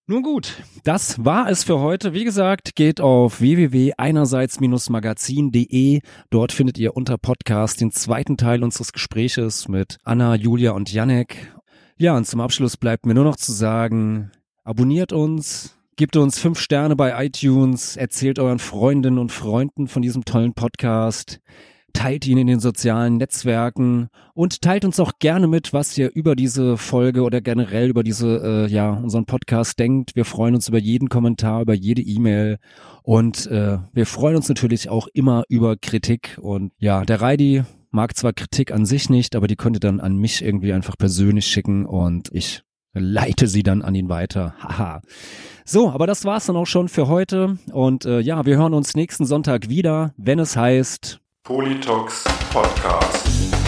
A: Nun gut, das war es für heute. Wie gesagt, geht auf www.einerseits-magazin.de. Dort findet ihr unter Podcast den zweiten Teil unseres Gespräches mit Anna, Julia und Janek. Ja, und zum Abschluss bleibt mir nur noch zu sagen, abonniert uns, Gebt uns fünf Sterne bei iTunes, erzählt euren Freundinnen und Freunden von diesem tollen Podcast, teilt ihn in den sozialen Netzwerken und teilt uns auch gerne mit, was ihr über diese Folge oder generell über diese, äh, ja, unseren Podcast denkt. Wir freuen uns über jeden Kommentar, über jede E-Mail und äh, wir freuen uns natürlich auch immer über Kritik und ja, der Reidi mag zwar Kritik an sich nicht, aber die könnt ihr dann an mich irgendwie einfach persönlich schicken und ich leite sie dann an ihn weiter. Haha. So, aber das war's dann auch schon für heute. Und äh, ja, wir hören uns nächsten Sonntag wieder, wenn es heißt
J: Politox Podcast.